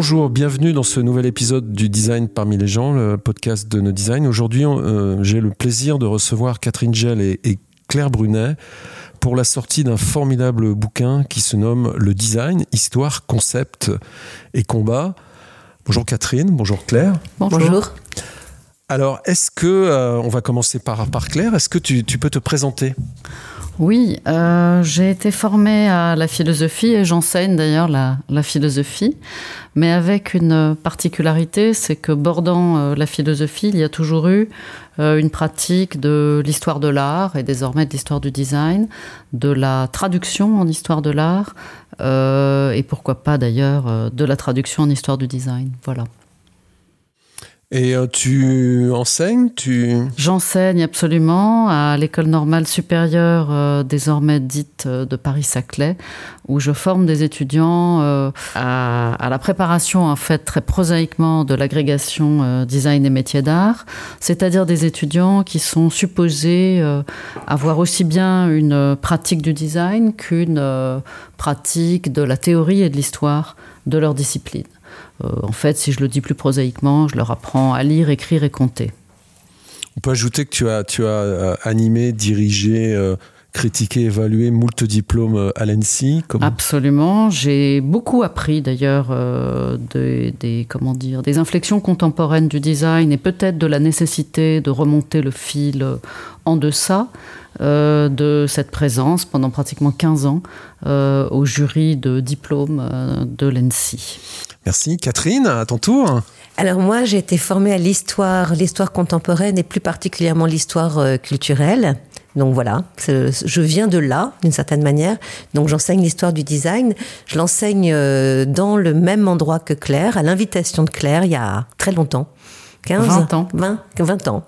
Bonjour, bienvenue dans ce nouvel épisode du Design parmi les gens, le podcast de nos designs. Aujourd'hui, euh, j'ai le plaisir de recevoir Catherine Gell et, et Claire Brunet pour la sortie d'un formidable bouquin qui se nomme Le Design, Histoire, Concept et Combat. Bonjour Catherine, bonjour Claire. Bonjour. Alors, est-ce que, euh, on va commencer par, par Claire, est-ce que tu, tu peux te présenter? Oui, euh, j'ai été formée à la philosophie et j'enseigne d'ailleurs la, philosophie, mais avec une particularité, c'est que bordant euh, la philosophie, il y a toujours eu euh, une pratique de l'histoire de l'art et désormais de l'histoire du design, de la traduction en histoire de l'art et pourquoi pas d'ailleurs de la traduction en histoire du design. Voilà. Et euh, tu enseignes tu... J'enseigne absolument à l'école normale supérieure, euh, désormais dite euh, de Paris-Saclay, où je forme des étudiants euh, à, à, la préparation, en fait, très prosaïquement, de l'agrégation euh, design et métiers d'art, c'est-à-dire des étudiants qui sont supposés euh, avoir aussi bien une pratique du design qu'une pratique de la théorie et de l'histoire de leur discipline. Euh, en fait, si je le dis plus prosaïquement, je leur apprends à lire, écrire et compter. On peut ajouter que tu as, tu as euh, animé, dirigé, euh, critiqué, évalué moult diplômes à l'ENSI. Absolument. J'ai beaucoup appris d'ailleurs euh, des, des, comment dire, des inflexions contemporaines du design et peut-être de la nécessité de remonter le fil en deçà euh, de cette présence pendant pratiquement 15 ans euh, au jury de diplôme euh, de l'ENSI. Merci. Catherine, à ton tour. Alors moi, j'ai été formée à l'histoire, l'histoire contemporaine et plus particulièrement l'histoire euh, culturelle. Donc voilà, je viens de là, d'une certaine manière. Donc j'enseigne l'histoire du design. Je l'enseigne euh, dans le même endroit que Claire, à l'invitation de Claire, il y a très longtemps. 15, 20 ans. 20, 20 ans,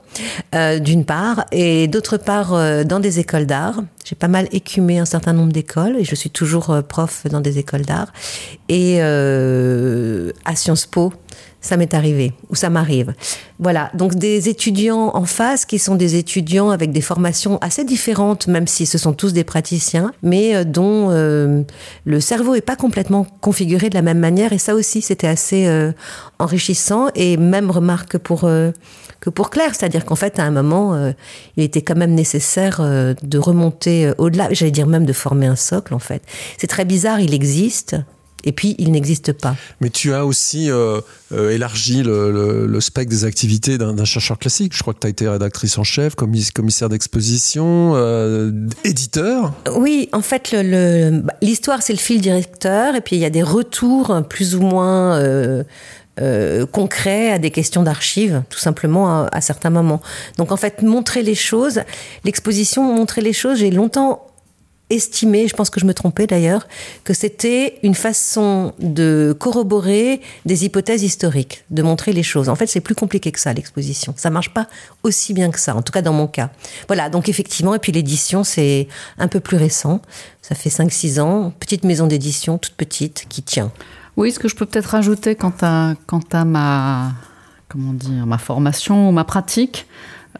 euh, d'une part, et d'autre part euh, dans des écoles d'art. J'ai pas mal écumé un certain nombre d'écoles et je suis toujours euh, prof dans des écoles d'art. Et à Sciences Po, ça m'est arrivé, ou ça m'arrive. Voilà, donc des étudiants en face qui sont des étudiants avec des formations assez différentes, même si ce sont tous des praticiens, mais euh, dont euh, le cerveau est pas complètement configuré de la même manière. Et ça aussi, c'était assez euh, enrichissant. Et même remarque pour euh, que pour Claire, c'est-à-dire qu'en fait, à un moment, euh, il était quand même nécessaire euh, de remonter euh, au-delà. J'allais dire même de former un socle, en fait. C'est très bizarre, il existe. Et puis, il n'existe pas. Mais tu as aussi euh, euh, élargi le, le, le, spectre des activités d'un chercheur classique. Je crois que tu as été rédactrice en chef, commissaire d'exposition, euh, éditeur. Oui, en fait, l'histoire, le, c'est le fil directeur. Et puis, il y a des retours plus ou moins... Euh, concret à des questions d'archives, tout simplement à, à, certains moments. Donc en fait, montrer les choses, l'exposition montrer les choses, j'ai longtemps estimé, je pense que je me trompais d'ailleurs, que c'était une façon de corroborer des hypothèses historiques, de montrer les choses. En fait, c'est plus compliqué que ça, l'exposition. Ça marche pas aussi bien que ça, en tout cas dans mon cas. Voilà, donc effectivement, et puis l'édition, c'est un peu plus récent. Ça fait 5-6 ans, petite maison d'édition, toute petite, qui tient. Oui, ce que je peux peut-être rajouter quant à, ma, comment dire, ma formation ou ma pratique,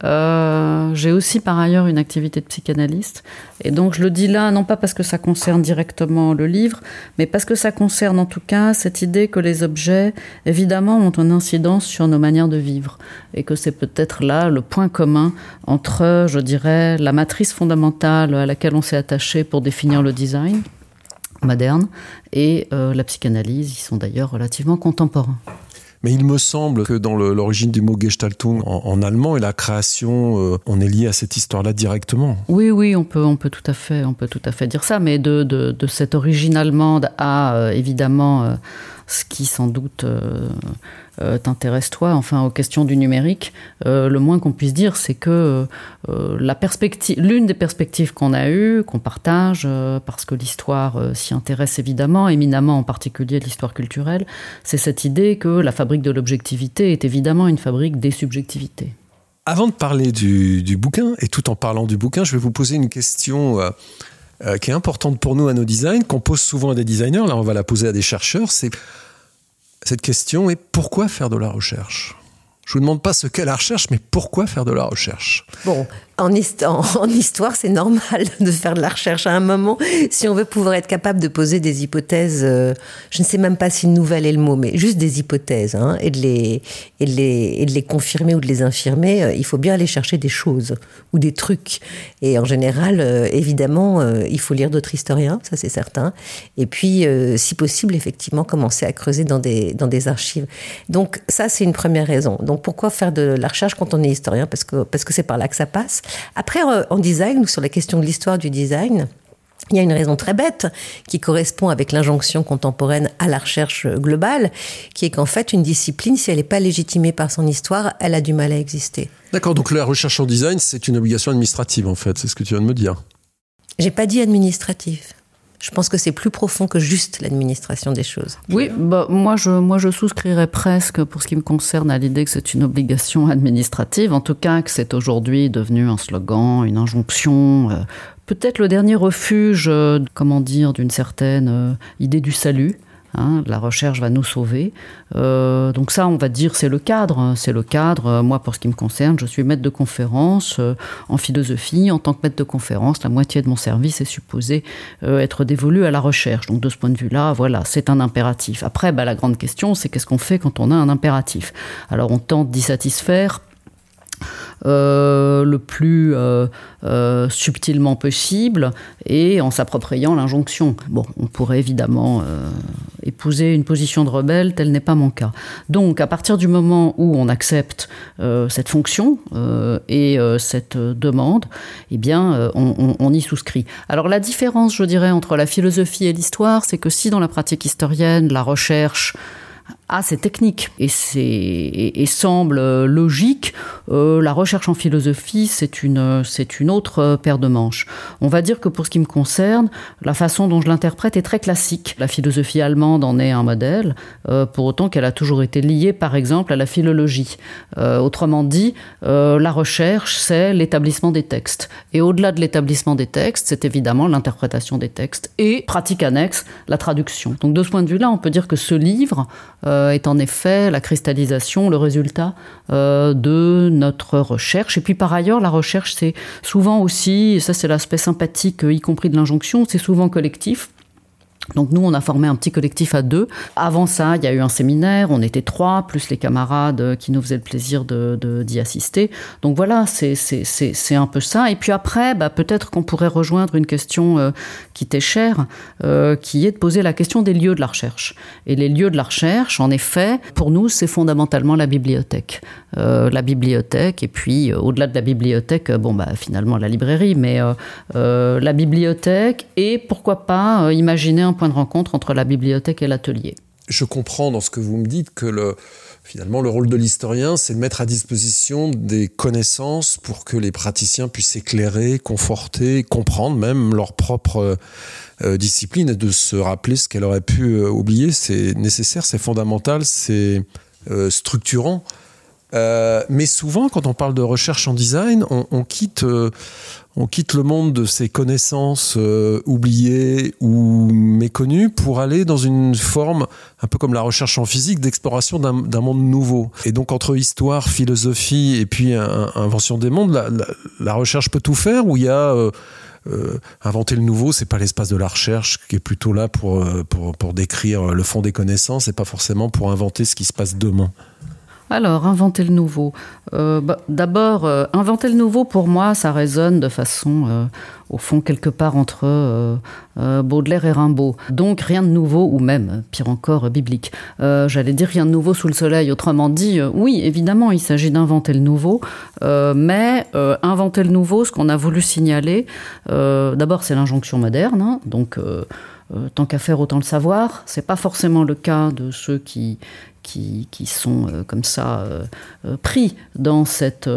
euh, j'ai aussi par ailleurs une activité de psychanalyste. Et donc je le dis là, non pas parce que ça concerne directement le livre, mais parce que ça concerne en tout cas cette idée que les objets, évidemment, ont une incidence sur nos manières de vivre. Et que c'est peut-être là le point commun entre, je dirais, la matrice fondamentale à laquelle on s'est attaché pour définir le design moderne et euh, la psychanalyse, ils sont d'ailleurs relativement contemporains. Mais il me semble que dans l'origine du mot Gestaltung en, allemand et la création, euh, on est lié à cette histoire-là directement. Oui, oui, on peut, on peut tout à fait, on peut tout à fait dire ça. Mais de, de, de cette origine allemande à euh, évidemment euh, ce qui sans doute euh, euh, t'intéresse toi, enfin aux questions du numérique, euh, le moins qu'on puisse dire, c'est que euh, la perspective, l'une des perspectives qu'on a eues, qu'on partage, euh, parce que l'histoire s'y intéresse évidemment, éminemment en particulier l'histoire culturelle, c'est cette idée que la fabrique de l'objectivité est évidemment une fabrique des subjectivités. Avant de parler du, du, bouquin, et tout en parlant du bouquin, je vais vous poser une question qui est importante pour nous à nos designs, qu'on pose souvent à des designers, là on va la poser à des chercheurs, c'est cette question est pourquoi faire de la recherche? Je vous demande pas ce qu'est la recherche, mais pourquoi faire de la recherche? en, histoire, c'est normal de faire de la recherche à un moment. Si on veut pouvoir être capable de poser des hypothèses, euh, je ne sais même pas si nouvelle est le mot, mais juste des hypothèses, hein, et, de les, et, de les, et de les confirmer ou de les infirmer, euh, il faut bien aller chercher des choses ou des trucs. Et en général, euh, évidemment, il faut lire d'autres historiens, ça c'est certain. Et puis, si possible, effectivement, commencer à creuser dans des, dans des archives. Donc ça, c'est une première raison. Donc pourquoi faire de la recherche quand on est historien? Parce que parce que c'est par là que ça passe. Après, en design, ou sur la question de l'histoire du design, il y a une raison très bête qui correspond avec l'injonction contemporaine à la recherche globale, qui est qu'en fait, une discipline, si elle n'est pas légitimée par son histoire, elle a du mal à exister. D'accord, donc la recherche en design, c'est une obligation administrative, en fait, c'est ce que tu viens de me dire. J'ai pas dit administrative. Je pense que c'est plus profond que juste l'administration des choses. Oui, bah, moi, je, moi je souscrirais presque, pour ce qui me concerne, à l'idée que c'est une obligation administrative, en tout cas que c'est aujourd'hui devenu un slogan, une injonction, euh, peut-être le dernier refuge, euh, comment dire, d'une certaine euh, idée du salut. Hein, la recherche va nous sauver. Euh, donc ça, on va dire, c'est le cadre. Hein, c'est le cadre. Moi, pour ce qui me concerne, je suis maître de conférence en philosophie. En tant que maître de conférence, la moitié de mon service est supposé être dévolu à la recherche. Donc de ce point de vue-là, voilà, c'est un impératif. Après, bah, la grande question, c'est qu'est-ce qu'on fait quand on a un impératif? Alors on tente d'y satisfaire euh, le plus euh, euh, subtilement possible et en s'appropriant l'injonction. Bon, on pourrait évidemment épouser une position de rebelle, tel n'est pas mon cas. Donc, à partir du moment où on accepte cette fonction et cette demande, eh bien, on, on, y souscrit. Alors, la différence, je dirais, entre la philosophie et l'histoire, c'est que si dans la pratique historienne, la recherche à ces techniques et, et, semble logique. Euh, la recherche en philosophie, c'est une, c'est une autre paire de manches. On va dire que pour ce qui me concerne, la façon dont je l'interprète est très classique. La philosophie allemande en est un modèle, euh, pour autant qu'elle a toujours été liée, par exemple, à la philologie. Euh, autrement dit, la recherche, c'est l'établissement des textes. Et au-delà de l'établissement des textes, c'est évidemment l'interprétation des textes et, pratique annexe, la traduction. Donc de ce point de vue-là, on peut dire que ce livre euh, est en effet la cristallisation, le résultat euh, de notre recherche. Et puis par ailleurs, la recherche, c'est souvent aussi, ça c'est l'aspect sympathique, y compris de l'injonction, c'est souvent collectif. Donc nous, on a formé un petit collectif à deux. Avant ça, il y a eu un séminaire, on était trois, plus les camarades qui nous faisaient le plaisir de, d'y assister. Donc voilà, c'est un peu ça. Et puis après, bah, peut-être qu'on pourrait rejoindre une question euh, qui t'est chère, euh, qui est de poser la question des lieux de la recherche. Et les lieux de la recherche, en effet, pour nous, c'est fondamentalement la bibliothèque. Euh, la bibliothèque, et puis au-delà de la bibliothèque, bon, bah, finalement la librairie, mais la bibliothèque, et pourquoi pas imaginer un point de rencontre entre la bibliothèque et l'atelier. Je comprends dans ce que vous me dites que le, finalement le rôle de l'historien, c'est de mettre à disposition des connaissances pour que les praticiens puissent éclairer, conforter, comprendre même leur propre euh, discipline et de se rappeler ce qu'elle aurait pu euh, oublier. C'est nécessaire, c'est fondamental, c'est euh, structurant. mais souvent, quand on parle de recherche en design, on quitte, on quitte le monde de ses connaissances euh, oubliées ou méconnues pour aller dans une forme, un peu comme la recherche en physique, d'exploration d'un monde nouveau. Et donc entre histoire, philosophie et puis invention des mondes, la, recherche peut tout faire ou il y a... Euh, euh, inventer le nouveau, c'est pas l'espace de la recherche qui est plutôt là pour, pour décrire le fond des connaissances et pas forcément pour inventer ce qui se passe demain. Alors, inventer le nouveau. Euh, bah, d'abord, euh, inventer le nouveau, pour moi, ça résonne de façon, euh, au fond, quelque part entre Baudelaire et Rimbaud. Donc, rien de nouveau, ou même, pire encore, biblique. J'allais dire rien de nouveau sous le soleil. Autrement dit, oui, évidemment, il s'agit d'inventer le nouveau, mais inventer le nouveau, ce qu'on a voulu signaler, d'abord, c'est l'injonction moderne, hein. donc tant qu'à faire autant le savoir. C'est pas forcément le cas de ceux qui, qui, sont euh, comme ça euh, euh, pris dans cette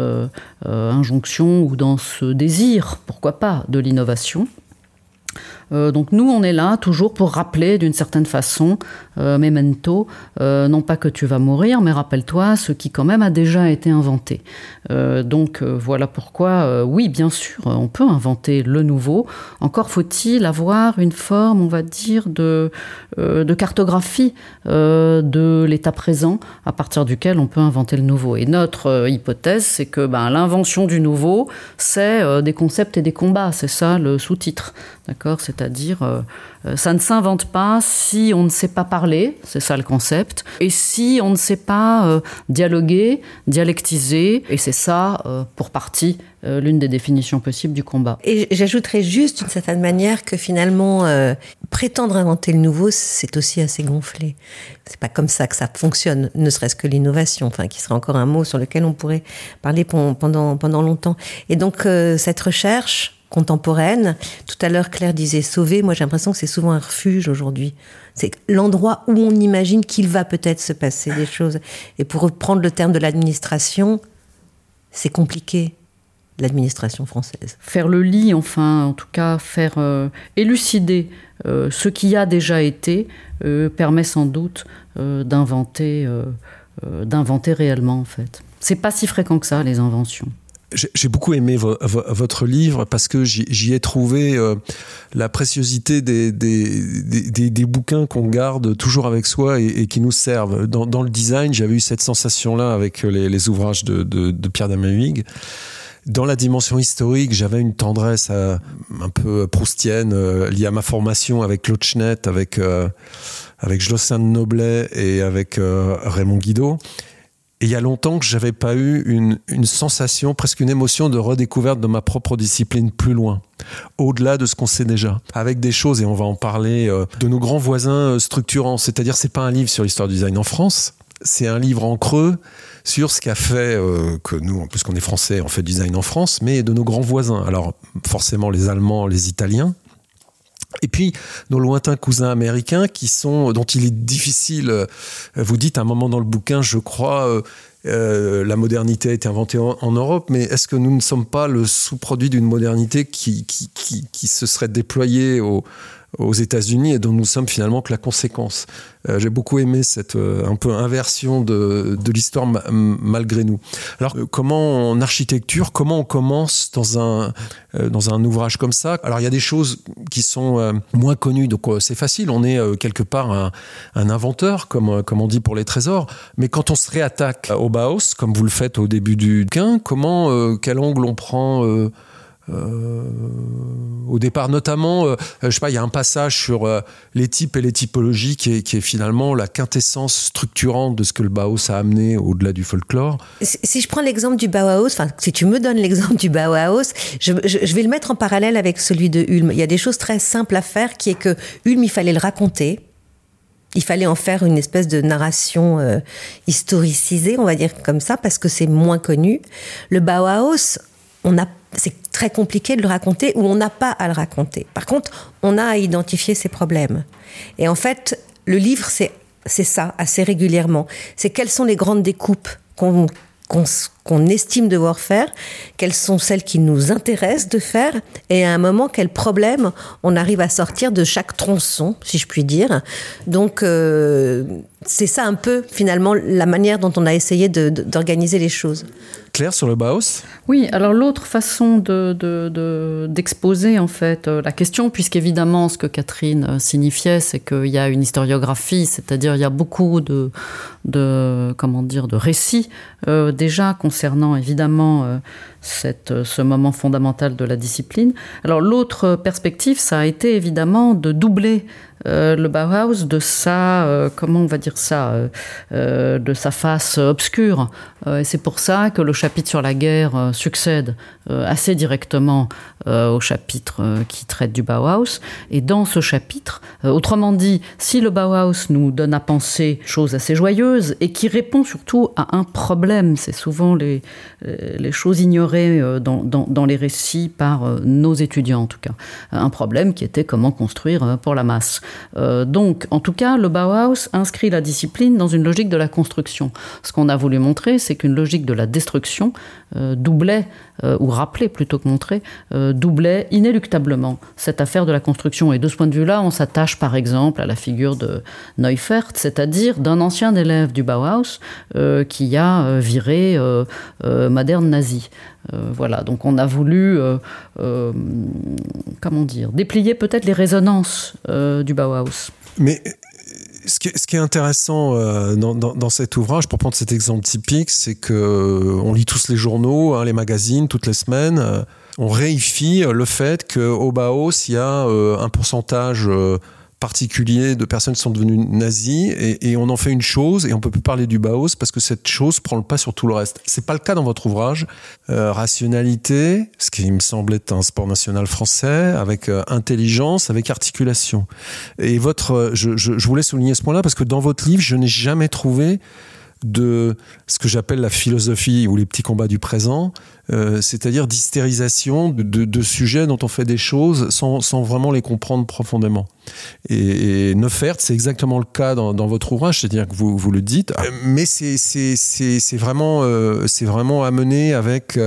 injonction ou dans ce désir, pourquoi pas, de l'innovation. Donc nous, on est là toujours pour rappeler d'une certaine façon, memento, non pas que tu vas mourir, mais rappelle-toi ce qui quand même a déjà été inventé. donc voilà pourquoi, oui, bien sûr, on peut inventer le nouveau. Encore faut-il avoir une forme, on va dire, de, de cartographie de l'état présent à partir duquel on peut inventer le nouveau. Et notre hypothèse, c'est que ben, l'invention du nouveau, c'est des concepts et des combats. C'est ça le sous-titre. D'accord? C'est-à-dire, euh, euh, ça ne s'invente pas si on ne sait pas parler, c'est ça le concept, et si on ne sait pas euh, dialoguer, dialectiser, et c'est ça, pour partie, l'une des définitions possibles du combat. Et j'ajouterais juste d'une certaine manière que finalement, prétendre inventer le nouveau, c'est aussi assez gonflé. C'est pas comme ça que ça fonctionne, ne serait-ce que l'innovation, enfin, qui serait encore un mot sur lequel on pourrait parler pendant, pendant longtemps. Et donc, cette recherche, contemporaine. Tout à l'heure, Claire disait sauver. Moi, j'ai l'impression que c'est souvent un refuge aujourd'hui. C'est l'endroit où on imagine qu'il va peut-être se passer des choses. Et pour reprendre le terme de l'administration, c'est compliqué, l'administration française. Faire le lit, enfin, en tout cas, faire euh, élucider euh, ce qui a déjà été, euh, permet sans doute d'inventer, d'inventer réellement, en fait. C'est pas si fréquent que ça, les inventions. J'ai beaucoup aimé votre livre parce que j'y ai trouvé euh, la préciosité des, des, des, bouquins qu'on garde toujours avec soi et, qui nous servent. Dans, le design, j'avais eu cette sensation-là avec les, les, ouvrages de, de, de Pierre Damien Dans la dimension historique, j'avais une tendresse euh, un peu proustienne euh, liée à ma formation avec Claude Schnet, avec, avec Josselin de Noblet et avec Raymond Guido. Et il y a longtemps que j'avais pas eu une, sensation, presque une émotion de redécouverte de ma propre discipline plus loin, au-delà de ce qu'on sait déjà, avec des choses et on va en parler euh, de nos grands voisins euh, structurants. C'est-à-dire, c'est pas un livre sur l'histoire du design en France, c'est un livre en creux sur ce qu'a fait euh, que nous, en plus qu'on est français, on fait design en France, mais de nos grands voisins. Alors forcément les Allemands, les Italiens, et puis nos lointains cousins américains qui sont dont il est difficile. Euh, vous dites un moment dans le bouquin, je crois, euh, euh, la modernité a été inventée en, Europe, mais est-ce que nous ne sommes pas le sous-produit d'une modernité qui, qui, qui, qui, se serait déployée au, aux États-Unis et dont nous sommes finalement que la conséquence. Euh, j'ai beaucoup aimé cette euh, un peu inversion de, de l'histoire malgré nous. Alors euh, comment en architecture, comment on commence dans un dans un ouvrage comme ça? Alors il y a des choses qui sont moins connues, donc c'est facile. On est quelque part un, inventeur, comme comme on dit pour les trésors. Mais quand on se réattaque au Bauhaus, comme vous le faites au début du gain, comment quel angle on prend au départ, notamment, euh, je sais pas, il y a un passage sur euh, les types et les typologies qui est, finalement la quintessence structurante de ce que le Bauhaus a amené au-delà du folklore. Si je prends l'exemple du Bauhaus, enfin, si tu me donnes l'exemple du Bauhaus, je, vais le mettre en parallèle avec celui de Ulm. Il y a des choses très simples à faire, qui est que Ulm, il fallait le raconter. Il fallait en faire une espèce de narration euh, historicisée, on va dire comme ça, parce que c'est moins connu. Le Bauhaus, on a c'est très compliqué de le raconter ou on n'a pas à le raconter. Par contre, on a à identifier ses problèmes. Et en fait, le livre, c'est ça, assez régulièrement. C'est quelles sont les grandes découpes qu'on qu'on estime devoir faire, quelles sont celles qui nous intéressent de faire, et à un moment, quels problèmes on arrive à sortir de chaque tronçon, si je puis dire. Donc, euh, c'est ça un peu, finalement, la manière dont on a essayé d'organiser les choses. Claire, sur le Bauhaus Oui, alors l'autre façon d'exposer, de, en fait, euh, la question, puisqu'évidemment, ce que Catherine euh, signifiait, c'est qu'il y a une historiographie, c'est-à-dire il y a beaucoup de, de comment dire, de récits déjà concernant évidemment euh, euh, ce moment fondamental de la discipline. Alors l'autre perspective, ça a été évidemment de doubler euh, le Bauhaus de sa, euh, comment on va dire ça, euh, de sa face obscure. et c'est pour ça que le chapitre sur la guerre succède assez directement au chapitre qui traite du Bauhaus. Et dans ce chapitre, autrement dit, si le Bauhaus nous donne à penser choses assez joyeuses et qui répond surtout à un problème, c'est souvent les, les choses ignorées dans, dans, dans les récits par nos étudiants en tout cas, un problème qui était comment construire pour la masse. Donc, en tout cas, le Bauhaus inscrit la discipline dans une logique de la construction. Ce qu'on a voulu montrer, c'est qu'une logique de la destruction doublait, ou rappelait plutôt que montrer, doublait inéluctablement cette affaire de la construction. Et de ce point de vue-là, on s'attache par exemple à la figure de Neufert, c'est-à-dire d'un ancien élève du Bauhaus qui a viré moderne nazi. Euh, voilà, donc on a voulu, euh, euh, comment dire, déplier peut-être les résonances du Bauhaus. Mais ce qui, est, intéressant dans, cet ouvrage, pour prendre cet exemple typique, c'est que on lit tous les journaux, hein, les magazines, toutes les semaines. on réifie le fait qu'au Bauhaus, il y a un pourcentage particulier de personnes qui sont devenues nazies et, on en fait une chose et on peut plus parler du Bauhaus parce que cette chose prend le pas sur tout le reste. C'est pas le cas dans votre ouvrage. Euh, rationalité, ce qui me semble être un sport national français, avec euh, intelligence, avec articulation. Et votre, euh, je, je, je voulais souligner ce point-là parce que dans votre livre, je n'ai jamais trouvé de ce que j'appelle la philosophie ou les petits combats du présent, euh, c'est-à-dire d'hystérisation de, sujets dont on fait des choses sans, vraiment les comprendre profondément. Et, et c'est exactement le cas dans, votre ouvrage, c'est-à-dire que vous, vous le dites, euh, mais c'est vraiment, euh, vraiment amené avec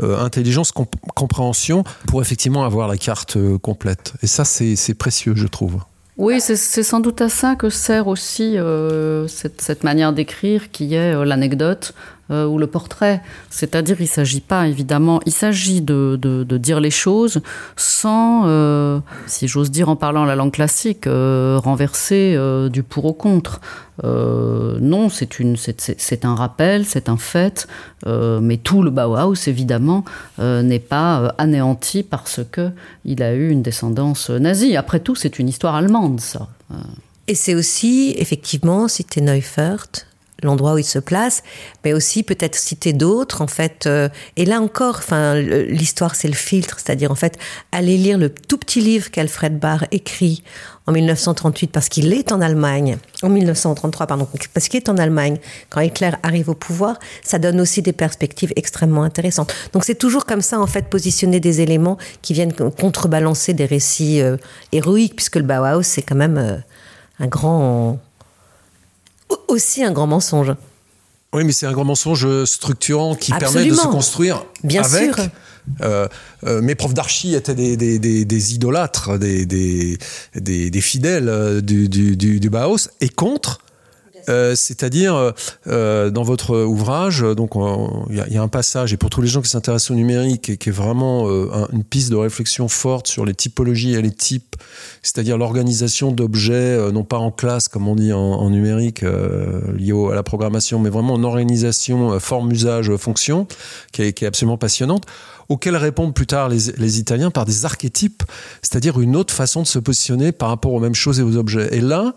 intelligence, compréhension, pour effectivement avoir la carte complète. Et ça, c'est précieux, je trouve. Oui, c'est sans doute à ça que sert aussi euh, cette, manière d'écrire qui est euh, l'anecdote, euh, ou le portrait. C'est-à-dire, il ne s'agit pas, évidemment, il s'agit de, de, dire les choses sans, euh, si j'ose dire en parlant la langue classique, euh, renverser euh, du pour au contre. Non, c'est une, c'est un rappel, c'est un fait, mais tout le Bauhaus, évidemment, n'est pas anéanti parce que il a eu une descendance nazie. Après tout, c'est une histoire allemande, ça. Et c'est aussi, effectivement, cité Neufert, l'endroit où il se place, mais aussi peut-être citer d'autres en fait. Euh, et là encore, enfin, l'histoire c'est le filtre, c'est-à-dire en fait aller lire le tout petit livre qu'Alfred Barr écrit en 1938 parce qu'il est en Allemagne, en 1933 pardon, parce qu'il est en Allemagne quand Hitler arrive au pouvoir, ça donne aussi des perspectives extrêmement intéressantes. Donc c'est toujours comme ça en fait positionner des éléments qui viennent contrebalancer des récits euh, héroïques puisque le Bauhaus c'est quand même euh, un grand aussi un grand mensonge. Oui, mais c'est un grand mensonge structurant qui permet de se construire Bien avec. Sûr. Euh, euh, mes profs d'archi étaient des, des, des, des idolâtres, des, fidèles euh, du, du, du, du Bauhaus, et contre euh, c'est-à-dire euh, euh, dans votre ouvrage, donc il y, y, a un passage et pour tous les gens qui s'intéressent au numérique et qui est vraiment une piste de réflexion forte sur les typologies et les types, c'est-à-dire l'organisation d'objets non pas en classe comme on dit en, en numérique lié à la programmation, mais vraiment en organisation forme, usage, fonction, qui est, qui est absolument passionnante auxquels répondent plus tard les, les, Italiens par des archétypes, c'est-à-dire une autre façon de se positionner par rapport aux mêmes choses et aux objets. Et là,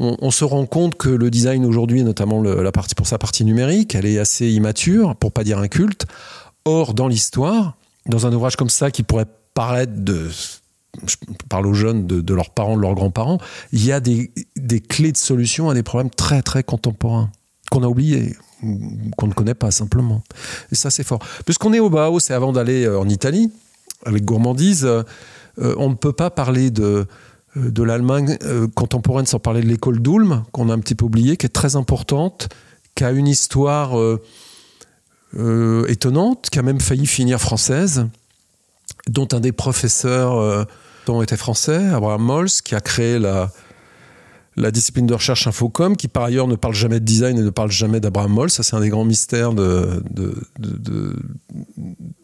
on, se rend compte que le design aujourd'hui, notamment la partie pour sa partie numérique, elle est assez immature, pour pas dire inculte. Or, dans l'histoire, dans un ouvrage comme ça qui pourrait paraître de je parle aux jeunes de, leurs parents, de leurs grands-parents, il y a des, clés de solution à des problèmes très très contemporains qu'on a oubliés, qu'on ne connaît pas simplement. Et ça, c'est fort. Puisqu'on est au Bauhaus et avant d'aller euh, en Italie, avec gourmandise, euh, on ne peut pas parler de, de l'Allemagne euh, contemporaine, sans parler de l'école d'Ulm, qu'on a un petit peu oublié, qui est très importante, qui a une histoire euh, étonnante, qui a même failli finir française, dont un des professeurs était français, Abraham Mols, qui a créé la, la discipline de recherche Infocom, qui par ailleurs ne parle jamais de design et ne parle jamais d'Abraham Mols. Ça, c'est un des grands mystères de,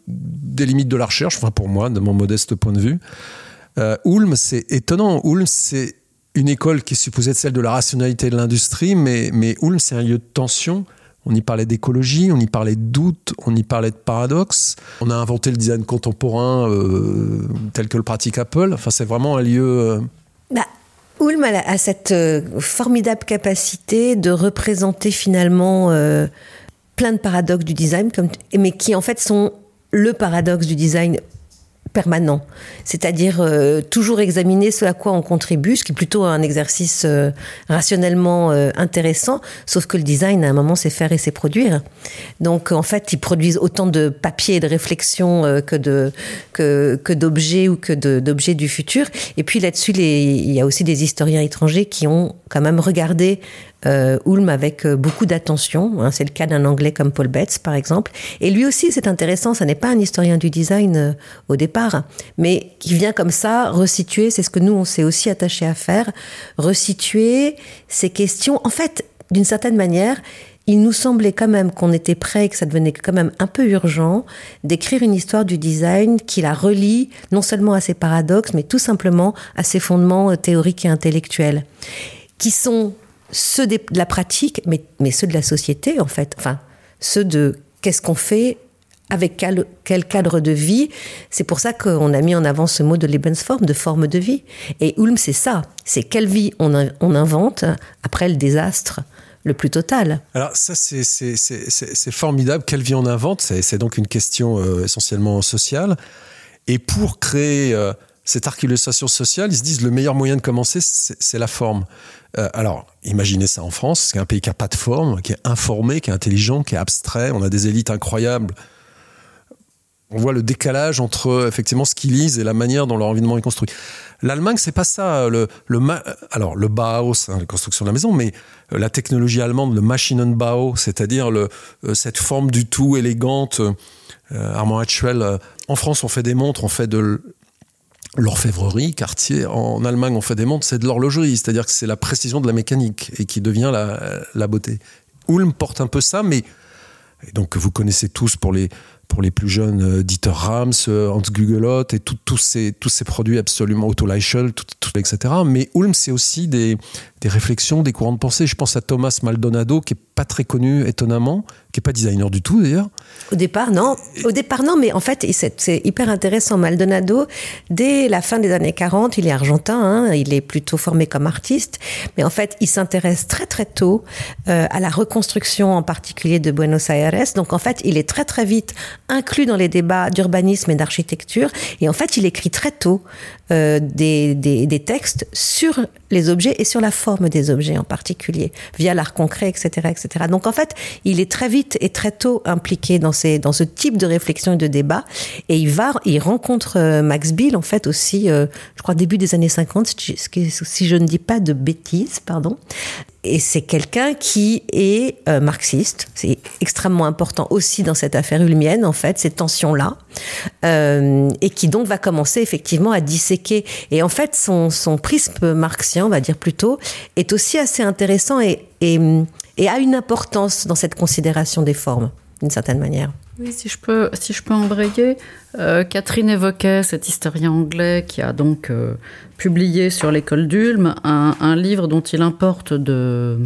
des limites de la recherche, enfin pour moi, de mon modeste point de vue. Euh, Ulm, c'est étonnant. Ulm, c'est une école qui est supposée être celle de la rationalité de l'industrie, mais, mais Ulm, c'est un lieu de tension. On y parlait d'écologie, on y parlait de doute, on y parlait de paradoxe. On a inventé le design contemporain euh, tel que le pratique Apple. Enfin, c'est vraiment un lieu. Euh... Bah, Ulm a, cette euh, formidable capacité de représenter finalement plein de paradoxes du design, mais qui en fait sont le paradoxe du design permanent, c'est-à-dire euh, toujours examiner ce à quoi on contribue, ce qui est plutôt un exercice euh, rationnellement euh, intéressant, sauf que le design, à un moment, c'est faire et c'est produire. Donc, en fait, ils produisent autant de papier et de réflexion que de que, que d'objets ou que d'objets du futur. Et puis là-dessus, il y a aussi des historiens étrangers qui ont quand même regardé euh, Ulm avec euh, beaucoup d'attention. Hein. c'est le cas d'un Anglais comme Paul Betts, par exemple. Et lui aussi, c'est intéressant. Ça n'est pas un historien du design euh, au départ, mais qui vient comme ça resituer. C'est ce que nous, on s'est aussi attaché à faire, resituer ces questions. En fait, d'une certaine manière, il nous semblait quand même qu'on était prêt et que ça devenait quand même un peu urgent d'écrire une histoire du design qui la relie non seulement à ses paradoxes, mais tout simplement à ses fondements théoriques et intellectuels, qui sont ceux de la pratique, mais, mais ceux de la société, en fait. Enfin, ceux de qu'est-ce qu'on fait avec quel, cadre de vie. C'est pour ça qu'on a mis en avant ce mot de Lebensform, de forme de vie. Et Ulm, c'est ça. C'est quelle vie on, on, invente après le désastre le plus total. Alors ça, c'est formidable. Quelle vie on invente? C'est donc une question euh, essentiellement sociale. Et pour créer euh, cette articulation sociale, ils se disent le meilleur moyen de commencer, c'est la forme. Euh, alors, imaginez ça en France, c'est un pays qui n'a pas de forme, qui est informé, qui est intelligent, qui est abstrait. On a des élites incroyables. On voit le décalage entre effectivement ce qu'ils lisent et la manière dont leur environnement est construit. L'Allemagne, c'est pas ça. Le, le alors le Bauhaus, hein, la construction de la maison, mais euh, la technologie allemande, le Maschinenbau, c'est-à-dire euh, cette forme du tout élégante. Armand Hatchwell, en France, on fait des montres, on fait de l'orfèvrerie, quartier. En Allemagne, on fait des montres, c'est de l'horlogerie, c'est-à-dire que c'est la précision de la mécanique et qui devient la, la beauté. Ulm porte un peu ça, mais donc vous connaissez tous pour les pour les plus jeunes, euh, Dieter Rams, euh, Hans Gugelot et tous ces tous ces produits absolument Otto Leichel, etc. Mais Ulm, c'est aussi des, des réflexions, des courants de pensée. Je pense à Thomas Maldonado, qui est pas très connu, étonnamment, qui est pas designer du tout d'ailleurs. Au départ, non. Au départ, non, mais en fait, c'est hyper intéressant. Maldonado, dès la fin des années 40, il est argentin, hein, il est plutôt formé comme artiste, mais en fait, il s'intéresse très très tôt euh, à la reconstruction, en particulier de Buenos Aires. Donc en fait, il est très très vite inclus dans les débats d'urbanisme et d'architecture, et en fait, il écrit très tôt euh, des, des, des textes sur les objets et sur la forme des objets en particulier, via l'art concret, etc., etc. Donc en fait, il est très vite et très tôt impliqué dans, ces, dans ce type de réflexion et de débat. Et il va, il rencontre euh, Max Bill en fait aussi, euh, je crois début des années 50, si je ne dis pas de bêtises, pardon et c'est quelqu'un qui est euh, marxiste. C'est extrêmement important aussi dans cette affaire ulmienne, en fait, ces tensions-là, euh, et qui donc va commencer effectivement à disséquer. Et en fait, son, prisme marxien, on va dire plutôt, est aussi assez intéressant et a une importance dans cette considération des formes, d'une certaine manière. Oui, si je peux, si je peux embrayer, euh, Catherine évoquait cet historien anglais qui a donc euh, publié sur l'école d'Ulm un, livre dont il importe de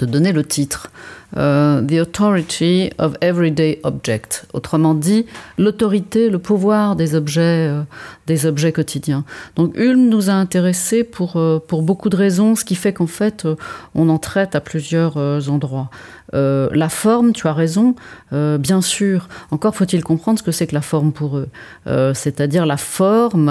donner le titre. Uh, the authority of everyday object. Autrement dit, l'autorité, le pouvoir des objets, euh, des objets quotidiens. Donc Ulm nous a intéressés pour, euh, pour beaucoup de raisons, ce qui fait qu'en fait, euh, on en traite à plusieurs euh, endroits. Euh, la forme, tu as raison, euh, bien sûr. Encore faut-il comprendre ce que c'est que la forme pour eux. Euh, C'est-à-dire la forme,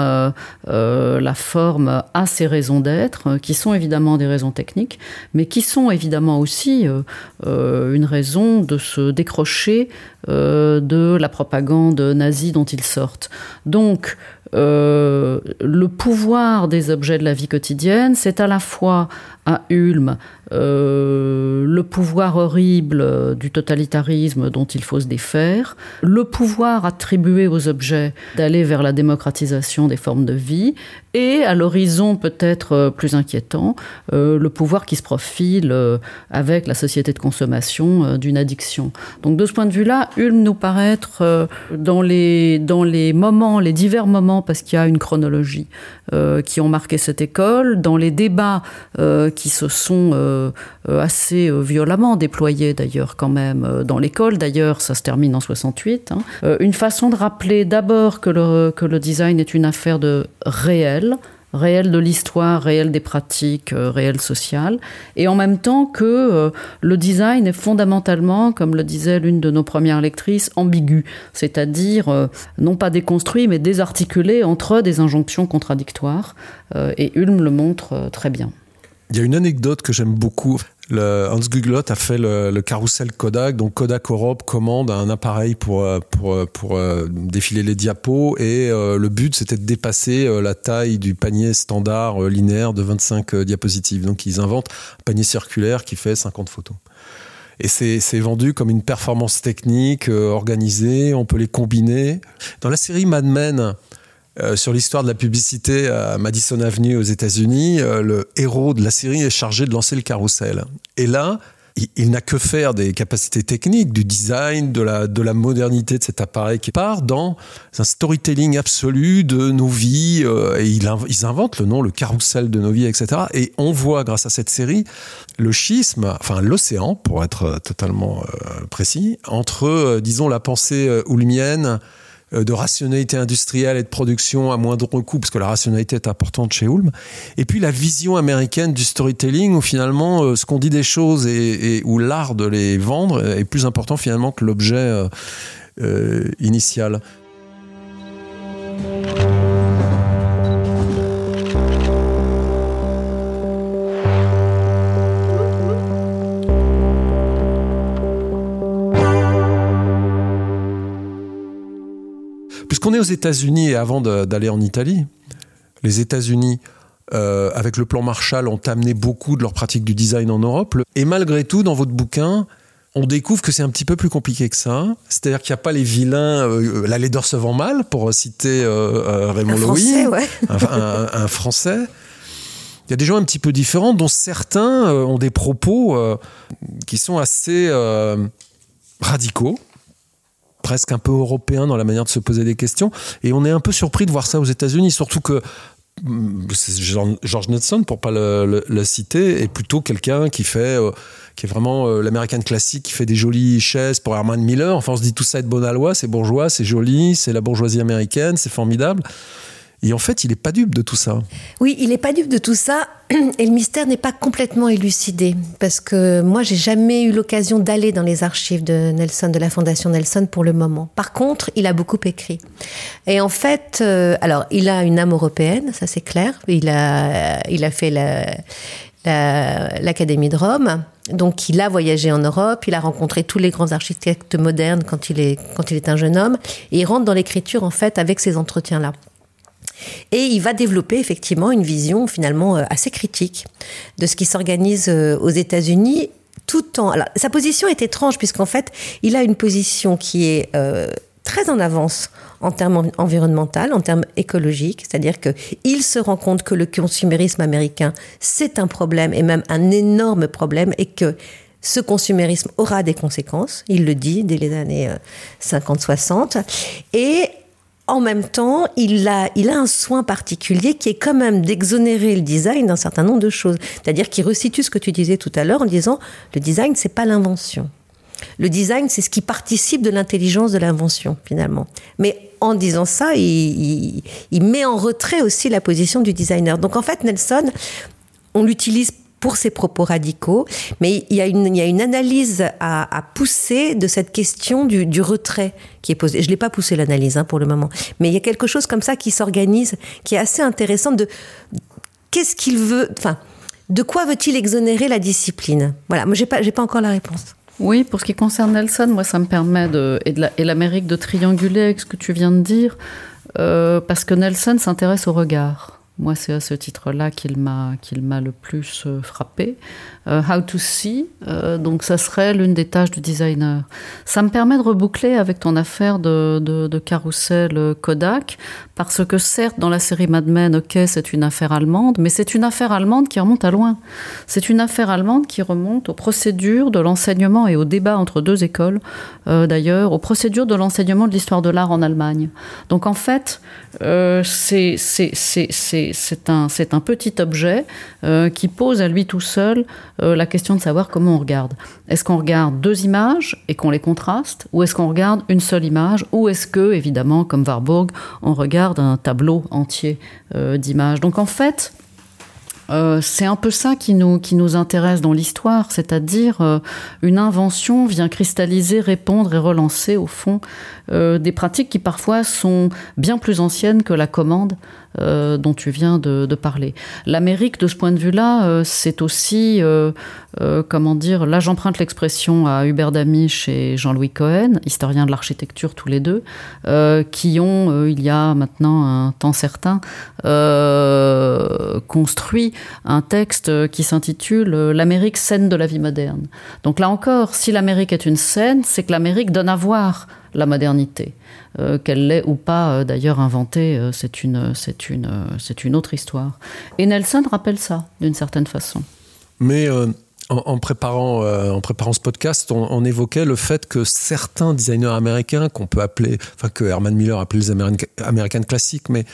euh, la forme a ses raisons d'être, qui sont évidemment des raisons techniques, mais qui sont évidemment aussi euh, euh, une raison de se décrocher euh, de la propagande nazie dont ils sortent. Donc, euh, le pouvoir des objets de la vie quotidienne, c'est à la fois à Ulm euh, le pouvoir horrible du totalitarisme dont il faut se défaire, le pouvoir attribué aux objets d'aller vers la démocratisation des formes de vie, et à l'horizon peut-être plus inquiétant, euh, le pouvoir qui se profile euh, avec la société de consommation d'une addiction. Donc de ce point de vue-là, Ulm nous paraît être dans, les, dans les moments, les divers moments, parce qu'il y a une chronologie qui ont marqué cette école, dans les débats qui se sont euh, assez euh, violemment déployés d'ailleurs quand même euh, dans l'école, d'ailleurs ça se termine en 68, hein. euh, une façon de rappeler d'abord que le, design est une affaire de réel, réel de l'histoire, réel des pratiques, réel social, et en même temps que le design est fondamentalement, comme le disait l'une de nos premières lectrices, ambigu, c'est-à-dire non pas déconstruit, mais désarticulé entre des injonctions contradictoires, et Ulm le montre très bien. Il y a une anecdote que j'aime beaucoup. Hans Guglot a fait le, le, carrousel Kodak. Donc Kodak Europe commande un appareil pour euh, pour euh, pour, euh, défiler les diapos et le but c'était de dépasser la taille du panier standard linéaire de 25 diapositives. Donc ils inventent un panier circulaire qui fait 50 photos. Et c'est vendu comme une performance technique organisée, on peut les combiner. Dans la série Mad Men, euh, sur l'histoire de la publicité à Madison Avenue aux États-Unis, euh, le héros de la série est chargé de lancer le carrousel. Et là, il, n'a que faire des capacités techniques, du design, de la, de la modernité de cet appareil qui part dans un storytelling absolu de nos vies. Euh, et ils, inventent le nom, le carrousel de nos vies, etc. Et on voit, grâce à cette série, le schisme, enfin l'océan, pour être totalement précis, entre, disons, la pensée oulmienne euh, de rationalité industrielle et de production à moindre coût, parce que la rationalité est importante chez Ulm. Et puis la vision américaine du storytelling, où finalement euh, ce qu'on dit des choses et, où l'art de les vendre est plus important finalement que l'objet euh, initial. Puisqu'on est aux États-Unis et avant d'aller en Italie, les États-Unis, euh, avec le plan Marshall, ont amené beaucoup de leurs pratiques du design en Europe. Et malgré tout, dans votre bouquin, on découvre que c'est un petit peu plus compliqué que ça. C'est-à-dire qu'il n'y a pas les vilains, euh, la laideur se vend mal, pour citer euh, Raymond un Français, ouais. un, Français. Il y a des gens un petit peu différents, dont certains ont des propos qui sont assez radicaux presque un peu européen dans la manière de se poser des questions. Et on est un peu surpris de voir ça aux États-Unis, surtout que mm, George Nelson, pour pas le, citer, est plutôt quelqu'un qui fait, euh, qui est vraiment euh, l'américaine classique, qui fait des jolies chaises pour Herman Miller. Enfin, on se dit tout ça est de bonne loi, c'est bourgeois, c'est joli, c'est la bourgeoisie américaine, c'est formidable. Et en fait, il n'est pas dupe de tout ça. Oui, il n'est pas dupe de tout ça. Et le mystère n'est pas complètement élucidé. Parce que moi, j'ai jamais eu l'occasion d'aller dans les archives de Nelson, de la Fondation Nelson pour le moment. Par contre, il a beaucoup écrit. Et en fait, euh, alors, il a une âme européenne, ça c'est clair. Il a, il a fait l'Académie de Rome. Donc, il a voyagé en Europe, il a rencontré tous les grands architectes modernes quand il est, quand il est un jeune homme. Et il rentre dans l'écriture, en fait, avec ces entretiens-là. Et il va développer effectivement une vision finalement euh, assez critique de ce qui s'organise euh, aux États-Unis tout en. Alors, sa position est étrange puisqu'en fait, il a une position qui est euh, très en avance en termes environnementaux, en termes écologiques, c'est-à-dire que il se rend compte que le consumérisme américain c'est un problème et même un énorme problème et que ce consumérisme aura des conséquences, il le dit dès les années 50-60, et en même temps, il a, il a un soin particulier qui est quand même d'exonérer le design d'un certain nombre de choses. C'est-à-dire qu'il resitue ce que tu disais tout à l'heure en disant le design, c'est pas l'invention. Le design, c'est ce qui participe de l'intelligence de l'invention, finalement. Mais en disant ça, il, il, met en retrait aussi la position du designer. Donc en fait, Nelson, on l'utilise pour ses propos radicaux, mais il y a une, analyse à, pousser de cette question du, retrait qui est posée. Je l'ai pas poussé l'analyse hein, pour le moment, mais il y a quelque chose comme ça qui s'organise, qui est assez intéressant de qu'est-ce qu'il veut, enfin, de quoi veut-il exonérer la discipline? Voilà, moi j'ai pas, pas encore la réponse. Oui, pour ce qui concerne Nelson, moi ça me permet de et l'Amérique de trianguler avec ce que tu viens de dire, euh, parce que Nelson s'intéresse au regard. Moi, c'est à ce titre-là qu'il m'a qu'il m'a le plus euh, frappé. Euh, How to see, euh, donc ça serait l'une des tâches du designer. Ça me permet de reboucler avec ton affaire de, de, carrousel Kodak, parce que certes, dans la série Mad Men, ok, c'est une affaire allemande, mais c'est une affaire allemande qui remonte à loin. C'est une affaire allemande qui remonte aux procédures de l'enseignement et au débat entre deux écoles, d'ailleurs, aux procédures de l'enseignement de l'histoire de l'art en Allemagne. Donc en fait, c'est c'est un, un petit objet qui pose à lui tout seul la question de savoir comment on regarde. Est-ce qu'on regarde deux images et qu'on les contraste, ou est-ce qu'on regarde une seule image, ou est-ce que, évidemment, comme Warburg, on regarde un tableau entier d'images? Donc en fait, euh, c'est un peu ça qui nous, qui nous intéresse dans l'histoire, c'est-à-dire euh, une invention vient cristalliser, répondre et relancer au fond euh, des pratiques qui parfois sont bien plus anciennes que la commande euh, dont tu viens de, parler. L'Amérique, de ce point de vue-là, euh, c'est aussi, euh, comment dire, là j'emprunte l'expression à Hubert Damisch et Jean-Louis Cohen, historiens de l'architecture tous les deux, qui ont, il y a maintenant un temps certain, construit un texte qui s'intitule L'Amérique scène de la vie moderne. Donc là encore, si l'Amérique est une scène, c'est que l'Amérique donne à voir la modernité. Euh, qu'elle l'ait ou pas euh, d'ailleurs inventée, euh, c'est une, une, une autre histoire. Et Nelson rappelle ça d'une certaine façon. Mais en, préparant, en préparant ce podcast, on, évoquait le fait que certains designers américains, qu'on peut appeler, enfin que Herman Miller appelait les Américains classiques, mais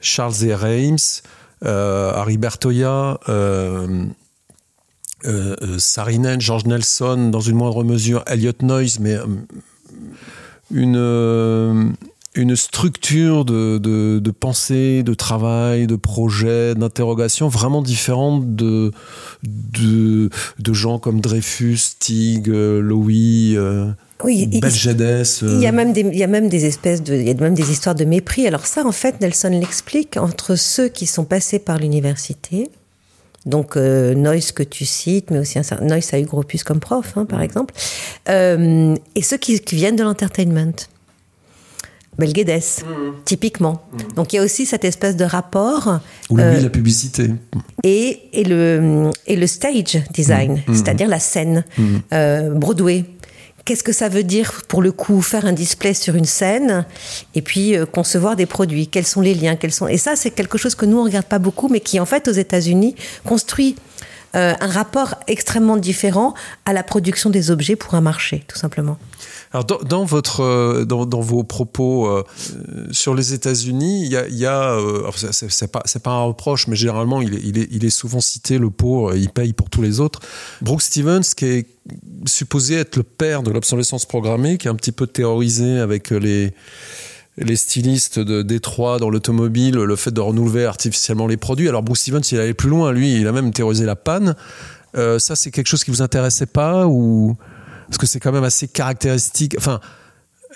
Charles E. Reims, Harry Bertoya, Sarinen, George Nelson, dans une moindre mesure, Elliot Noyes, mais une, euh, une structure de, de, pensée, de travail, de projet, d'interrogation vraiment différente de, de, de, gens comme Dreyfus, Stig, euh, Louis. Euh, oui, il, il, y a même des, il y a même des espèces de, il y a même des histoires de mépris. Alors ça, en fait, Nelson l'explique entre ceux qui sont passés par l'université, donc euh, Noyce que tu cites, mais aussi un Noyce a eu Gropus comme prof, hein, par exemple, euh, et ceux qui, viennent de l'entertainment. Belguedes, mmh. typiquement. Mmh. Donc il y a aussi cette espèce de rapport. Ou euh, la publicité. Et, et, le, et le stage design, mmh. c'est-à-dire la scène. Euh, Broadway, qu'est-ce que ça veut dire pour le coup faire un display sur une scène et puis euh, concevoir des produits? Quels sont les liens? Quels sont? Et ça, c'est quelque chose que nous on regarde pas beaucoup, mais qui en fait aux États-Unis construit euh, un rapport extrêmement différent à la production des objets pour un marché, tout simplement. Alors dans, votre euh, dans, vos propos euh, sur les États-Unis, il y a, y a c'est pas c'est pas un reproche, mais généralement il est, il est, souvent cité le pour il paye pour tous les autres. Brooke Stevens qui est supposé être le père de l'obsolescence programmée, qui est un petit peu terrorisé avec les les stylistes de Détroit dans l'automobile, le fait de renouveler artificiellement les produits. Alors Bruce Stevens, il allait plus loin, lui, il a même théorisé la panne. Euh, ça, c'est quelque chose qui vous intéressait pas ou? Parce que c'est quand même assez caractéristique. Enfin,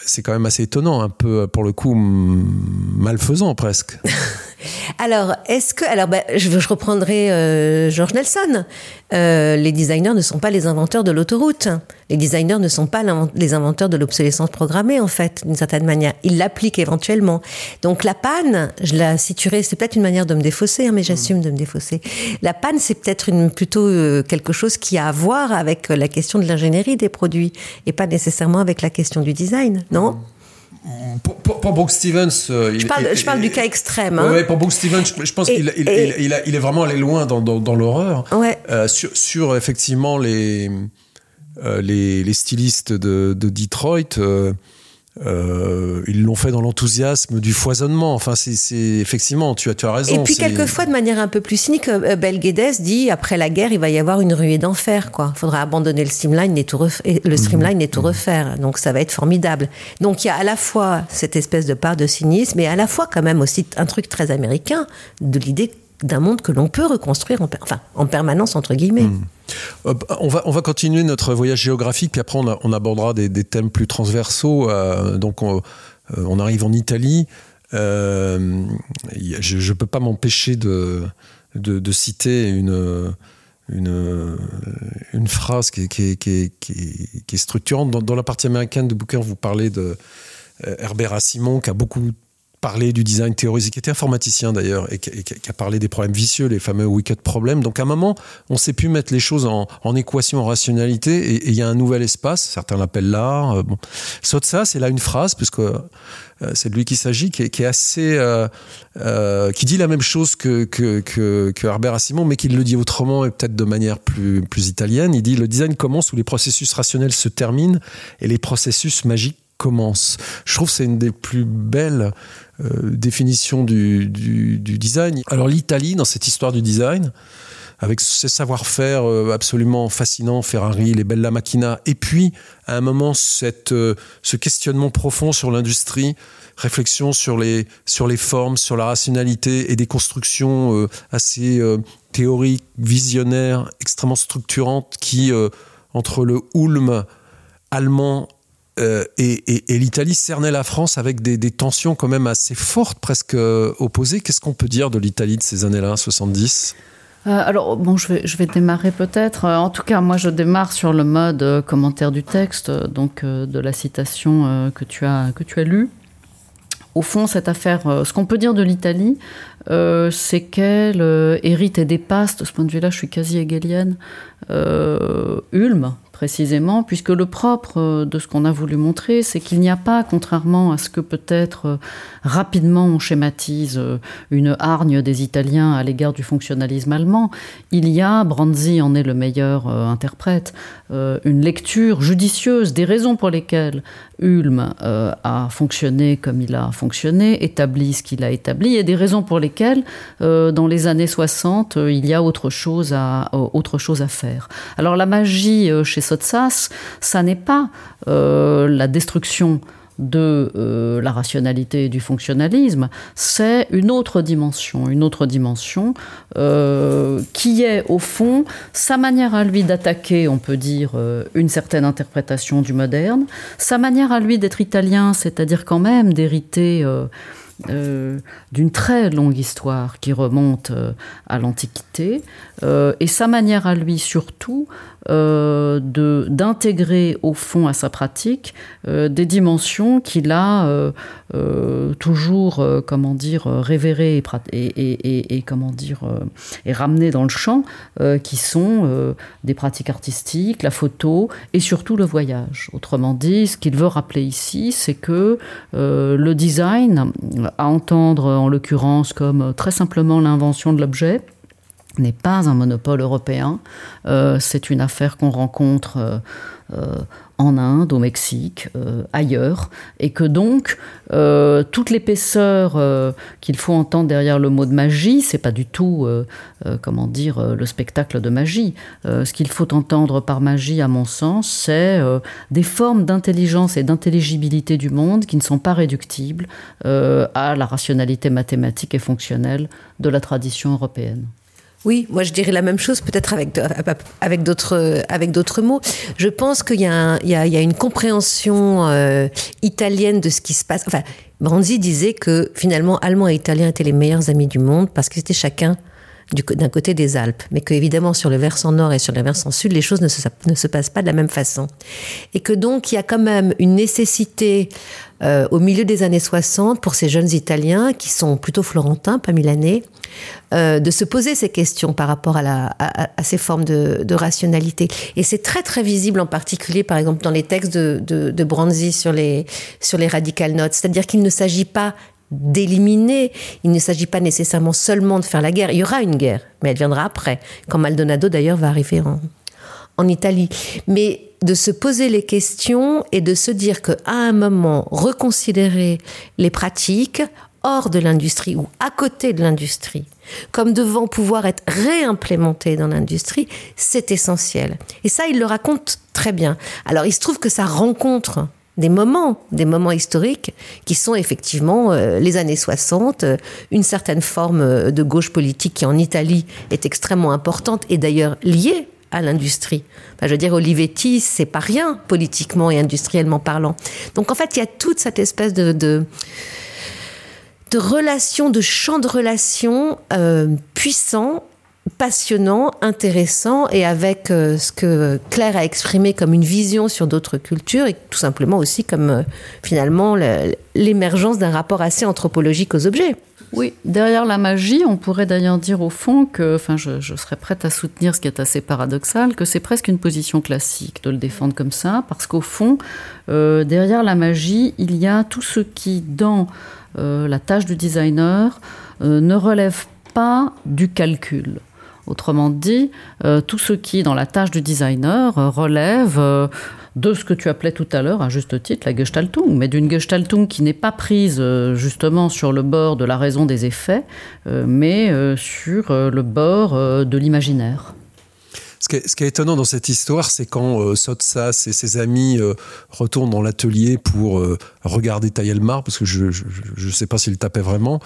c'est quand même assez étonnant, un peu pour le coup malfaisant presque. Alors, est-ce que. Alors, ben, je, reprendrai euh, George Nelson. Euh, les designers ne sont pas les inventeurs de l'autoroute. Les designers ne sont pas les inventeurs de l'obsolescence programmée, en fait, d'une certaine manière. Ils l'appliquent éventuellement. Donc, la panne, je la situerai, c'est peut-être une manière de me défausser, hein, mais j'assume de me défausser. La panne, c'est peut-être une, plutôt euh, quelque chose qui a à voir avec la question de l'ingénierie des produits et pas nécessairement avec la question du design, non? Pour, pour, Brooke Stevens, euh, je, parle, je parle du cas extrême. Hein. pour Brooke Stevens, je, pense qu'il il, il, il, est vraiment allé loin dans, dans, dans l'horreur. Ouais. Euh, sur, sur, effectivement les, euh, les, les, stylistes de, de Detroit. Euh, euh, ils l'ont fait dans l'enthousiasme du foisonnement. Enfin, c'est effectivement, tu as, tu as raison. Et puis quelquefois, de manière un peu plus cynique, euh, Belguedes dit après la guerre, il va y avoir une ruée d'enfer. Quoi, faudra abandonner le streamline et tout le mhm. streamline et tout mhm. refaire. Donc ça va être formidable. Donc il y a à la fois cette espèce de part de cynisme, et à la fois quand même aussi un truc très américain de l'idée d'un monde que l'on peut reconstruire en, en permanence, entre guillemets. Hmm. Euh, on, va, on va continuer notre voyage géographique, puis après on, abordera des, thèmes plus transversaux. Euh, donc on, euh, on, arrive en Italie. je ne peux pas m'empêcher de, de, citer une, une, phrase qui est, structurante. Dans, la partie américaine de bouquin, vous parlez de Herbert Simon, qui a beaucoup parlé du design théorisé, qui était informaticien d'ailleurs, et, qui, a parlé des problèmes vicieux, les fameux wicked problèmes. Donc à un moment, on s'est pu mettre les choses en, équation, en rationalité, et il y a un nouvel espace, certains l'appellent l'art. Euh, bon. Sauf ça, c'est là une phrase, puisque euh, c'est de lui qu'il s'agit, qui, est assez, euh, qui dit la même chose que, que, que, que Herbert Simon, mais qui le dit autrement et peut-être de manière plus, plus italienne. Il dit le design commence où les processus rationnels se terminent et les processus magiques commence. Je trouve que c'est une des plus belles définition du, design. Alors l'Italie, dans cette histoire du design, avec ses savoir-faire absolument fascinants, Ferrari, les Bella Macchina, et puis à un moment cette, ce questionnement profond sur l'industrie, réflexion sur les, sur les formes, sur la rationalité et des constructions assez théoriques, visionnaires, extrêmement structurantes qui, entre le Ulm allemand euh, et, l'Italie cernait la France avec des, tensions quand même assez fortes, presque euh, opposées. Qu'est-ce qu'on peut dire de l'Italie de ces années-là, 70 euh, alors, bon, je vais, démarrer peut-être. En tout cas, moi, je démarre sur le mode commentaire du texte, donc de la citation que, tu as, que tu as lue. Au fond, cette affaire, ce qu'on peut dire de l'Italie, c'est qu'elle hérite et dépasse, de ce point de vue-là, je suis quasi hegelienne, Ulm, précisément, puisque le propre euh, de ce qu'on a voulu montrer, c'est qu'il n'y a pas, contrairement à ce que peut-être euh, rapidement on schématise euh, une hargne des Italiens à l'égard du fonctionnalisme allemand, il y a, Branzi en est le meilleur interprète, une lecture judicieuse des raisons pour lesquelles Ulm a fonctionné comme il a fonctionné, établi ce qu'il a établi, et des raisons pour lesquelles, dans les années 60, il y a autre chose à, autre chose à faire. Alors la magie chez Sotsas, ça n'est pas euh, la destruction de euh, la rationalité et du fonctionnalisme, c'est une autre dimension, une autre dimension euh, qui est au fond sa manière à lui d'attaquer, on peut dire, une certaine interprétation du moderne, sa manière à lui d'être italien, c'est-à-dire quand même d'hériter d'une très longue histoire qui remonte à l'Antiquité, et sa manière à lui surtout de d'intégrer au fond à sa pratique des dimensions qu'il a toujours, comment dire, révérées comment dire, et ramenées dans le champ, qui sont des pratiques artistiques, la photo et surtout le voyage. Autrement dit, ce qu'il veut rappeler ici, c'est que le design à entendre en l'occurrence comme euh, très simplement l'invention de l'objet n'est pas un monopole européen. Euh, c'est une affaire qu'on rencontre euh, en Inde, au Mexique, ailleurs, et que donc toute l'épaisseur qu'il faut entendre derrière le mot de magie, c'est pas du tout, comment dire, le spectacle de magie. ce qu'il faut entendre par magie, à mon sens, c'est des formes d'intelligence et d'intelligibilité du monde qui ne sont pas réductibles à la rationalité mathématique et fonctionnelle de la tradition européenne. Oui, moi je dirais la même chose, peut-être avec, avec d'autres avec d'autres mots. Je pense qu'il y, y, y, a une compréhension euh, italienne de ce qui se passe. Enfin, Branzi disait que finalement, Allemands et Italiens étaient les meilleurs amis du monde parce qu'ils étaient chacun d'un côté des Alpes, mais que évidemment sur le versant nord et sur le versant sud, les choses ne se, ne se passent pas de la même façon. Et que donc il y a quand même une nécessité euh, au milieu des années 60 pour ces jeunes Italiens qui sont plutôt florentins, pas milanais, euh, de se poser ces questions par rapport à, ces formes de, rationalité. Et c'est très très visible en particulier, par exemple, dans les textes de, de, de Branzi sur les, sur les radical notes. C'est-à-dire qu'il ne s'agit pas d'éliminer. Il ne s'agit pas nécessairement seulement de faire la guerre. Il y aura une guerre, mais elle viendra après, quand Maldonado d'ailleurs va arriver en, en Italie. Mais de se poser les questions et de se dire qu'à un moment, reconsidérer les pratiques hors de l'industrie ou à côté de l'industrie, comme devant pouvoir être réimplémentées dans l'industrie, c'est essentiel. Et ça, il le raconte très bien. Alors, il se trouve que ça rencontre des moments, des moments historiques qui sont effectivement euh, les années 60, euh, une certaine forme euh, de gauche politique qui en Italie est extrêmement importante et d'ailleurs liée à l'industrie. je veux dire, Olivetti, c'est pas rien politiquement et industriellement parlant. Donc en fait, il y a toute cette espèce de, de de relations, de champs de relations puissants passionnant, intéressant et avec euh, ce que Claire a exprimé comme une vision sur d'autres cultures et tout simplement aussi comme euh, finalement l'émergence d'un rapport assez anthropologique aux objets. Oui, derrière la magie, on pourrait d'ailleurs dire au fond que, enfin, je, serais prête à soutenir ce qui est assez paradoxal, que c'est presque une position classique de le défendre comme ça, parce qu'au fond, euh, derrière la magie, il y a tout ce qui, dans la tâche du designer, ne relève pas du calcul. Autrement dit, tout ce qui, dans la tâche du designer, relève de ce que tu appelais tout à l'heure, à juste titre, la Gestaltung, mais d'une Gestaltung qui n'est pas prise justement sur le bord de la raison des effets, mais sur le bord de l'imaginaire. Ce qui, est, étonnant dans cette histoire, c'est quand euh, Sotsas et ses amis euh, retournent dans l'atelier pour euh, regarder tailler parce que je ne sais pas s'il tapait vraiment.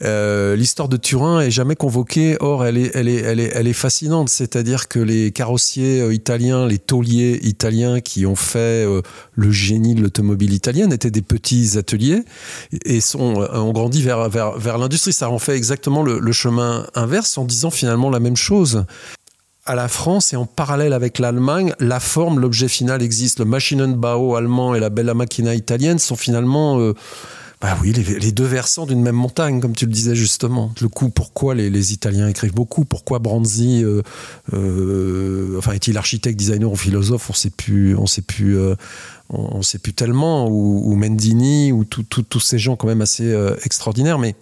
L'histoire de Turin est jamais convoquée. Or, elle est, elle est, elle est, elle est fascinante. C'est-à-dire que les carrossiers italiens, les tauliers italiens qui ont fait le génie de l'automobile italienne étaient des petits ateliers et sont, ont grandi vers, vers, vers l'industrie. Ça en fait exactement le, chemin inverse en disant finalement la même chose à la France et en parallèle avec l'Allemagne, la forme, l'objet final existe. Le Maschinenbau allemand et la Bella Macchina italienne sont finalement, euh, bah oui, les, deux versants d'une même montagne, comme tu le disais justement. Le coup, pourquoi les, Italiens écrivent beaucoup Pourquoi Branzi, euh, euh, enfin, est-il architecte, designer ou philosophe On sait plus, on sait plus. on sait plus tellement, ou, Mendini, ou tous ces gens quand même assez extraordinaires, mais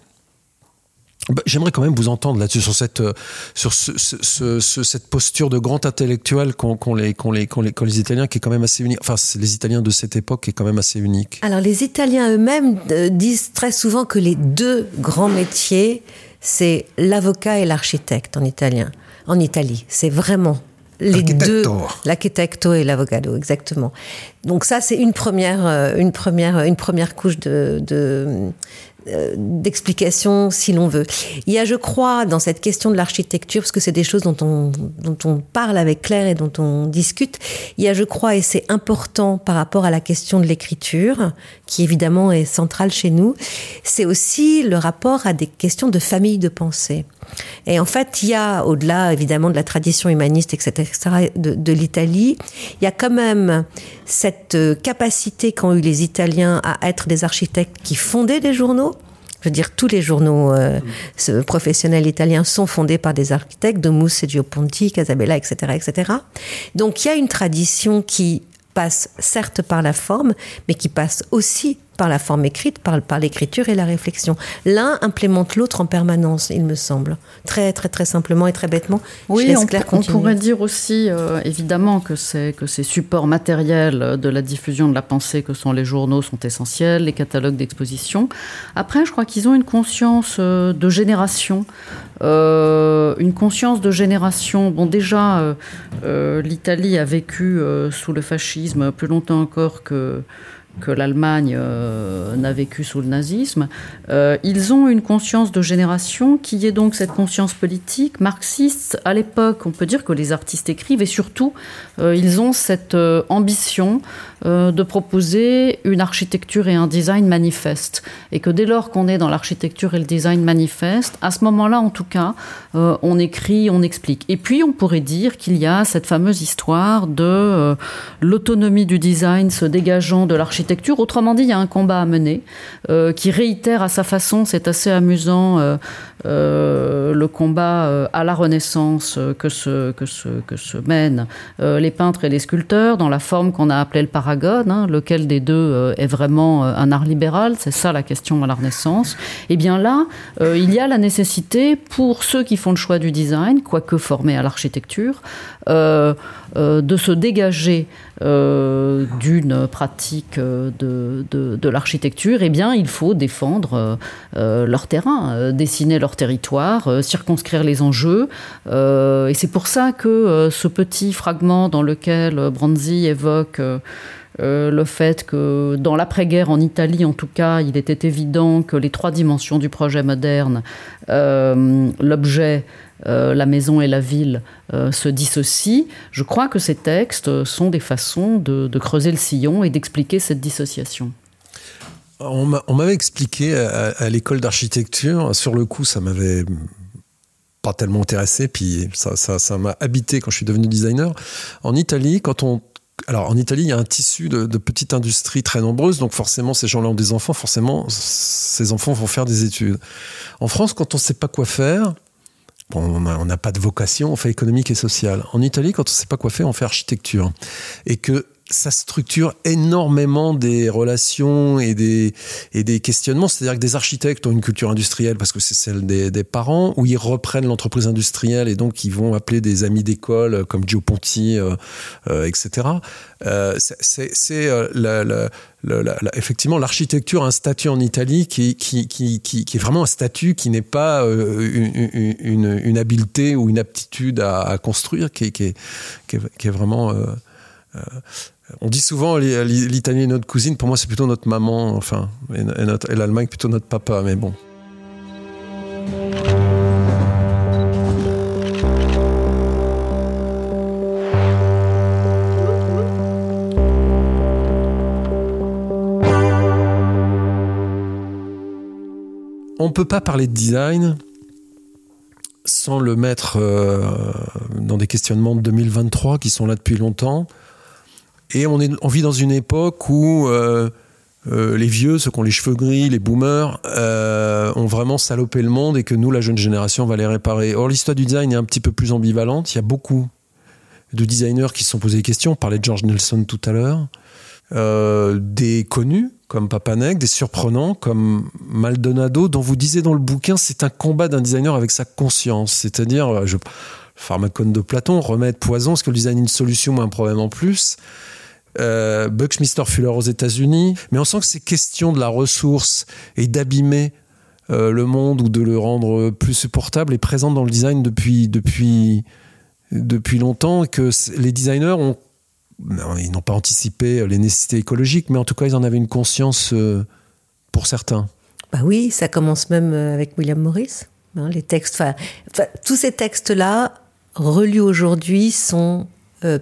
j'aimerais quand même vous entendre là-dessus sur cette euh, sur ce, cette posture de grand intellectuel qu'ont les, les, les, les, Italiens qui est quand même assez unique. Enfin, les Italiens de cette époque qui est quand même assez unique. Alors les Italiens eux-mêmes euh, disent très souvent que les deux grands métiers c'est l'avocat et l'architecte en italien. En Italie, c'est vraiment les deux, l'architecto et l'avocado, exactement. Donc ça, c'est une première, euh, une première, une première couche de, de d'explication si l'on veut. Il y a, je crois, dans cette question de l'architecture, parce que c'est des choses dont on, dont on parle avec Claire et dont on discute, il y a, je crois, et c'est important par rapport à la question de l'écriture, qui évidemment est centrale chez nous, c'est aussi le rapport à des questions de famille de pensée. Et en fait, il y a, au-delà évidemment de la tradition humaniste, etc., de, de l'Italie, il y a quand même cette euh, capacité qu'ont eu les Italiens à être des architectes qui fondaient des journaux. Je veux dire, tous les journaux euh, professionnels italiens sont fondés par des architectes, de Mousse, Ponti, Casabella, etc., etc. Donc, il y a une tradition qui passe certes par la forme, mais qui passe aussi par la forme écrite, par, par l'écriture et la réflexion. L'un implémente l'autre en permanence, il me semble. Très, très, très simplement et très bêtement. Oui, on, on, pourrait dire aussi, euh, évidemment, que, c'est, que ces supports matériels de la diffusion de la pensée que sont les journaux sont essentiels, les catalogues d'exposition. Après, je crois qu'ils ont une conscience euh, de génération. Euh, une conscience de génération. Bon, déjà, l'Italie a vécu sous le fascisme plus longtemps encore que que l'Allemagne euh, n'a vécu sous le nazisme, euh, ils ont une conscience de génération qui est donc cette conscience politique marxiste. À l'époque, on peut dire que les artistes écrivent et surtout, euh, ils ont cette ambition de proposer une architecture et un design manifeste. Et que dès lors qu'on est dans l'architecture et le design manifeste, à ce moment-là, en tout cas, on écrit, on explique. Et puis, on pourrait dire qu'il y a cette fameuse histoire de l'autonomie du design se dégageant de l'architecture Autrement dit, il y a un combat à mener euh, qui réitère à sa façon, c'est assez amusant, euh, euh, le combat à la Renaissance que se, que se, que se mènent les peintres et les sculpteurs dans la forme qu'on a appelée le paragone, hein, lequel des deux est vraiment un art libéral, c'est ça la question à la Renaissance. Et eh bien là, il y a la nécessité pour ceux qui font le choix du design, quoique formés à l'architecture, de se dégager d'une pratique de, de, l'architecture, eh bien, il faut défendre euh, euh, leur terrain, euh, dessiner leur territoire, circonscrire les enjeux. et c'est pour ça que ce petit fragment dans lequel Branzi évoque le fait que dans l'après-guerre en Italie, en tout cas, il était évident que les trois dimensions du projet moderne, l'objet, la maison et la ville, se dissocient. Je crois que ces textes sont des façons de creuser le sillon et d'expliquer cette dissociation. On m'avait expliqué à, l'école d'architecture, sur le coup, ça m'avait pas tellement intéressé, puis ça m'a habité quand je suis devenu designer. En Italie, quand on alors en Italie, il y a un tissu de, petites industries très nombreuses, donc forcément ces gens-là ont des enfants, forcément ces enfants vont faire des études. En France, quand on ne sait pas quoi faire, on n'a pas de vocation, on fait économique et sociale. En Italie, quand on ne sait pas quoi faire, on fait architecture. Et que ça structure énormément des relations et des, et des questionnements. C'est-à-dire que des architectes ont une culture industrielle parce que c'est celle des, des, parents, où ils reprennent l'entreprise industrielle et donc ils vont appeler des amis d'école comme Gio Ponti, euh, euh, etc. Euh, c'est euh, la, la, la, effectivement l'architecture un statut en Italie qui, qui, qui, qui, est vraiment un statut qui n'est pas euh, une, une, une, habileté ou une aptitude à, à construire, qui, qui, est, qui, est, qui est vraiment... On dit souvent l'Italie est notre cousine, pour moi c'est plutôt notre maman, enfin, et, et l'Allemagne plutôt notre papa, mais bon. On ne peut pas parler de design sans le mettre euh, dans des questionnements de 2023 qui sont là depuis longtemps. Et on, est, on vit dans une époque où euh, euh, les vieux, ceux qui ont les cheveux gris, les boomers, euh, ont vraiment salopé le monde et que nous, la jeune génération, va les réparer. Or, l'histoire du design est un petit peu plus ambivalente. Il y a beaucoup de designers qui se sont posés des questions. On parlait de George Nelson tout à l'heure. Des connus comme Papanek, des surprenants comme Maldonado, dont vous disiez dans le bouquin, c'est un combat d'un designer avec sa conscience. C'est-à-dire, je, pharmacone de Platon, remède poison, est-ce que le design est une solution ou un problème en plus? Euh, Buckminster Fuller aux États-Unis, mais on sent que ces questions de la ressource et d'abîmer euh, le monde ou de le rendre plus supportable est présente dans le design depuis, depuis, depuis longtemps que les designers ont ils n'ont pas anticipé les nécessités écologiques, mais en tout cas, ils en avaient une conscience euh, pour certains. Bah oui, ça commence même euh, avec William Morris. Hein, les textes, tous ces textes-là, relus aujourd'hui, sont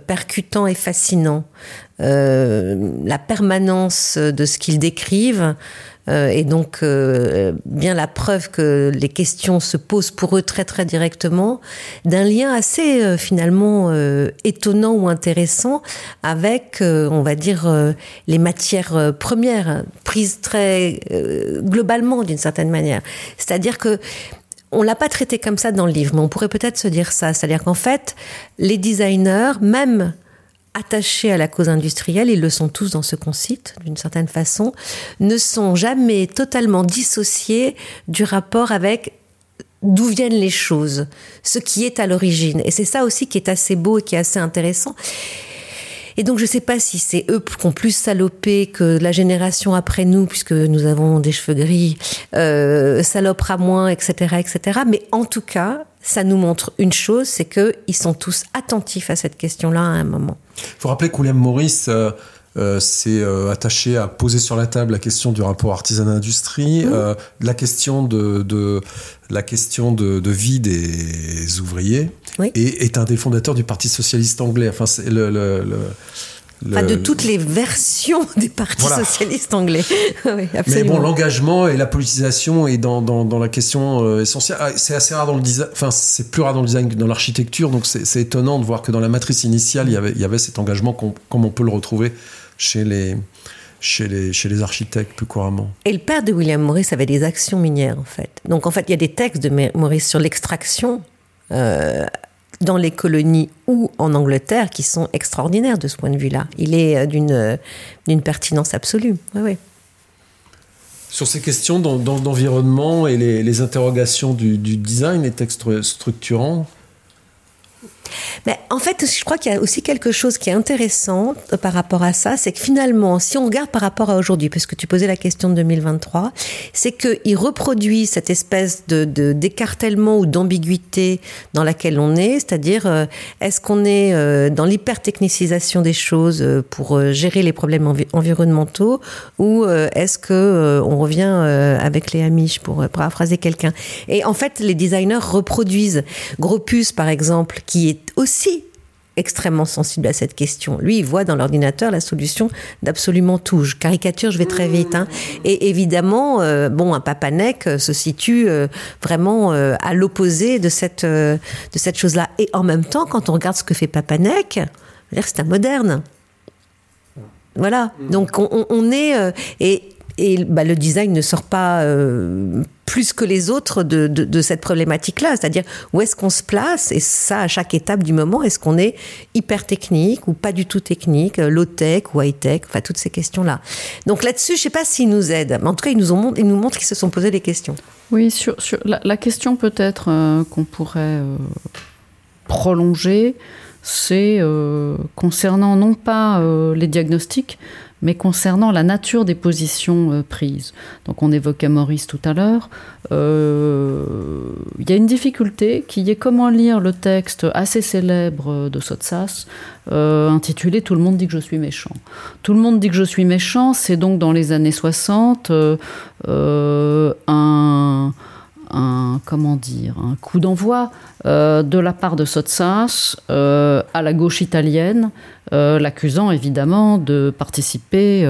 percutants et fascinants. Euh, la permanence de ce qu'ils décrivent euh, est donc euh, bien la preuve que les questions se posent pour eux très très directement d'un lien assez finalement étonnant ou intéressant avec, on va dire, les matières premières prises très globalement d'une certaine manière. C'est-à-dire que on l'a pas traité comme ça dans le livre, mais on pourrait peut-être se dire ça. C'est-à-dire qu'en fait, les designers, même attachés à la cause industrielle, ils le sont tous dans ce qu'on cite, d'une certaine façon, ne sont jamais totalement dissociés du rapport avec d'où viennent les choses, ce qui est à l'origine. Et c'est ça aussi qui est assez beau et qui est assez intéressant. Et donc, je ne sais pas si c'est eux qui ont plus salopé que la génération après nous, puisque nous avons des cheveux gris, euh, salopera moins, etc., etc. Mais en tout cas, ça nous montre une chose, c'est qu'ils sont tous attentifs à cette question-là à un moment. Il faut rappeler que William Morris euh, euh, s'est euh, attaché à poser sur la table la question du rapport artisanat-industrie, mmh. euh, la question de, de la question de, de, vie des ouvriers, oui. et est un des fondateurs du Parti socialiste anglais. Enfin, c'est le, le, le Enfin, de toutes les versions des partis voilà. socialistes anglais. oui, Mais bon, l'engagement et la politisation est dans, dans, dans la question euh, essentielle. Ah, c'est assez rare dans le design, enfin, c'est plus rare dans le design que dans l'architecture, donc c'est étonnant de voir que dans la matrice initiale, il y avait, il y avait cet engagement comme on peut le retrouver chez les, chez les, chez les architectes plus couramment. Et le père de William Morris avait des actions minières, en fait. Donc, en fait, il y a des textes de Morris sur l'extraction. Euh, dans les colonies ou en Angleterre qui sont extraordinaires de ce point de vue-là. Il est euh, d'une d'une pertinence absolue. Oui. Sur ces questions d'environnement et les, interrogations du, design, les textes structurants, mais en fait, je crois qu'il y a aussi quelque chose qui est intéressant par rapport à ça, c'est que finalement, si on regarde par rapport à aujourd'hui, puisque tu posais la question de 2023, c'est qu'il reproduit cette espèce de d'écartèlement ou d'ambiguïté dans laquelle on est, c'est-à-dire euh, est-ce qu'on est euh, dans l'hypertechnicisation des choses euh, pour euh, gérer les problèmes envi environnementaux ou euh, est-ce que euh, on revient avec les Amish pour paraphraser quelqu'un? Et en fait, les designers reproduisent. Gropus par exemple, qui est aussi extrêmement sensible à cette question. Lui, il voit dans l'ordinateur la solution d'absolument tout. Je caricature, je vais très vite. Hein. Et évidemment, euh, bon, un papanec se situe euh, vraiment euh, à l'opposé de cette, euh, de cette chose-là. Et en même temps, quand on regarde ce que fait Papanec, c'est un moderne. Voilà. Donc on, on est... et et bah, le design ne sort pas euh, plus que les autres de, de, cette problématique-là. C'est-à-dire, où est-ce qu'on se place? Et ça, à chaque étape du moment, est-ce qu'on est hyper technique ou pas du tout technique, euh, low-tech ou high-tech? Enfin, toutes ces questions-là. Donc là-dessus, je ne sais pas s'ils nous aident. Mais en tout cas, ils nous, ont, ils nous montrent qu'ils se sont posés des questions. Oui, sur, sur la, question peut-être euh, qu'on pourrait prolonger, c'est concernant non pas les diagnostics, mais concernant la nature des positions euh, prises. Donc on évoquait Maurice tout à l'heure. Euh, il y a une difficulté qui est comment lire le texte assez célèbre de Sotsas, euh, intitulé Tout le monde dit que je suis méchant. Tout le monde dit que je suis méchant, c'est donc dans les années 60 un un comment dire coup d'envoi euh, de la part de Sotsas euh, à la gauche italienne, euh, l'accusant évidemment de participer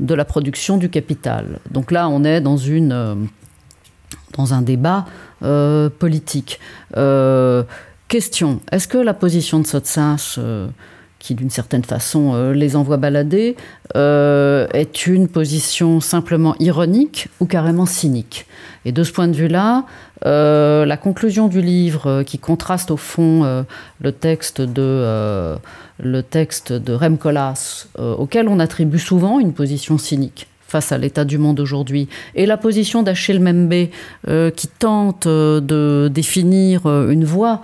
de la production du capital. Donc là, on est dans dans un débat politique. question est-ce que la position de Sotsas qui d'une certaine façon euh, les envoie balader, euh, est une position simplement ironique ou carrément cynique. Et de ce point de vue-là, euh, la conclusion du livre, qui contraste au fond le texte de le texte de Rem auquel on attribue souvent une position cynique, face à l'état du monde aujourd'hui. Et la position d'Achille Membe, euh, qui tente euh, de définir euh, une voie,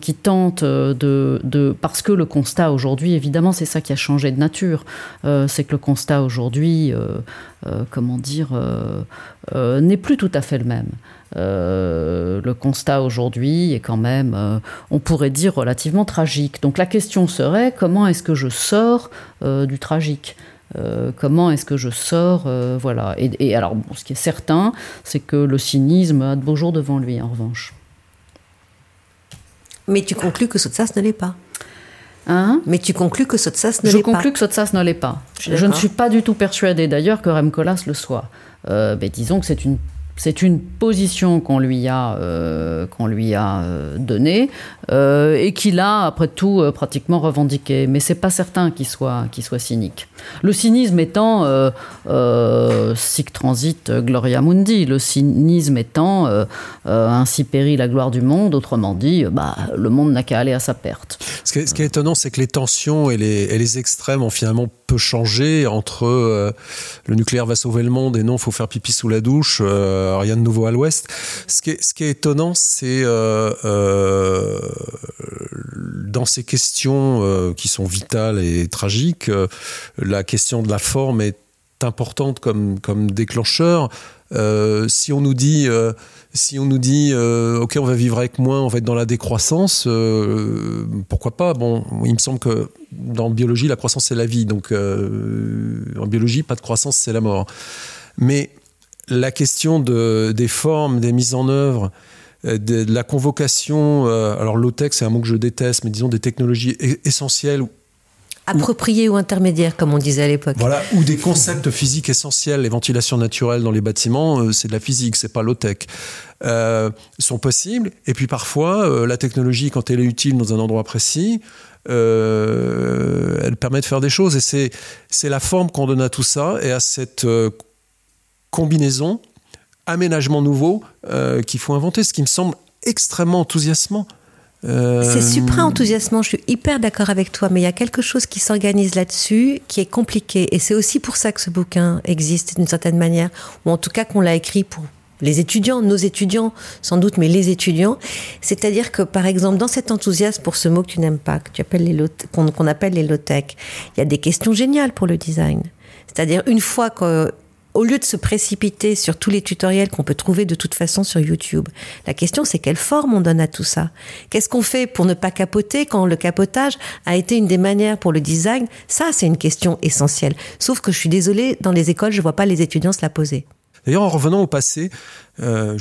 qui tente de, de, Parce que le constat aujourd'hui, évidemment, c'est ça qui a changé de nature. c'est que le constat aujourd'hui, comment dire, n'est plus tout à fait le même. le constat aujourd'hui est quand même, on pourrait dire, relativement tragique. Donc la question serait, comment est-ce que je sors du tragique? Euh, comment est-ce que je sors euh, Voilà. Et, alors, ce qui est certain, c'est que le cynisme a de beaux jours devant lui, en revanche. Mais tu conclus que Sotsas ne l'est pas. Hein? Mais tu conclus que Sotsas ne l'est pas. Je conclus que Sotsas ne l'est pas. Je, ne suis pas du tout persuadée d'ailleurs que Remcolas le soit. Euh, mais disons que c'est une c'est une position qu'on lui a, euh, qu'on lui a euh, donnée euh, et qu'il a, après tout, pratiquement revendiqué. Mais c'est pas certain qu'il soit, qu'il soit cynique. Le cynisme étant sic transit gloria mundi, le cynisme étant ainsi périt la gloire du monde, autrement dit, bah, le monde n'a qu'à aller à sa perte. Ce qui est, étonnant, c'est que les tensions et les, et les, extrêmes ont finalement peu changé entre le nucléaire va sauver le monde et non, faut faire pipi sous la douche. Rien de nouveau à l'ouest. Ce qui est, étonnant, c'est euh, euh, dans ces questions qui sont vitales et tragiques, la question de la forme est importante comme, déclencheur. si on nous dit, si on nous dit, ok, on va vivre avec moins, on va être dans la décroissance, pourquoi pas? Bon, il me semble que dans biologie, la croissance c'est la vie, donc en biologie, pas de croissance, c'est la mort. Mais la question de, des formes, des mises en œuvre, euh, de, la convocation, euh, alors low-tech c'est un mot que je déteste, mais disons des technologies e-, essentielles. Appropriées ou, intermédiaires, comme on disait à l'époque. Voilà, ou des concepts physiques essentiels, les ventilations naturelles dans les bâtiments, euh, c'est de la physique, c'est pas low-tech, sont possibles. Et puis parfois, la technologie, quand elle est utile dans un endroit précis, elle permet de faire des choses. Et c'est la forme qu'on donne à tout ça et à cette combinaison, aménagement nouveau euh, qu'il faut inventer, ce qui me semble extrêmement enthousiasmant. Euh, c'est super enthousiasmant, je suis hyper d'accord avec toi, mais il y a quelque chose qui s'organise là-dessus qui est compliqué. Et c'est aussi pour ça que ce bouquin existe d'une certaine manière, ou en tout cas qu'on l'a écrit pour les étudiants, nos étudiants sans doute, mais les étudiants. C'est-à-dire que, par exemple, dans cet enthousiasme pour ce mot que tu n'aimes pas, qu'on appelle les low-tech, il y a des questions géniales pour le design. C'est-à-dire, une fois que au lieu de se précipiter sur tous les tutoriels qu'on peut trouver de toute façon sur YouTube, la question c'est quelle forme on donne à tout ça? Qu'est-ce qu'on fait pour ne pas capoter quand le capotage a été une des manières pour le design? Ça, c'est une question essentielle. Sauf que je suis désolée, dans les écoles, je vois pas les étudiants se la poser. D'ailleurs, en revenant au passé, euh,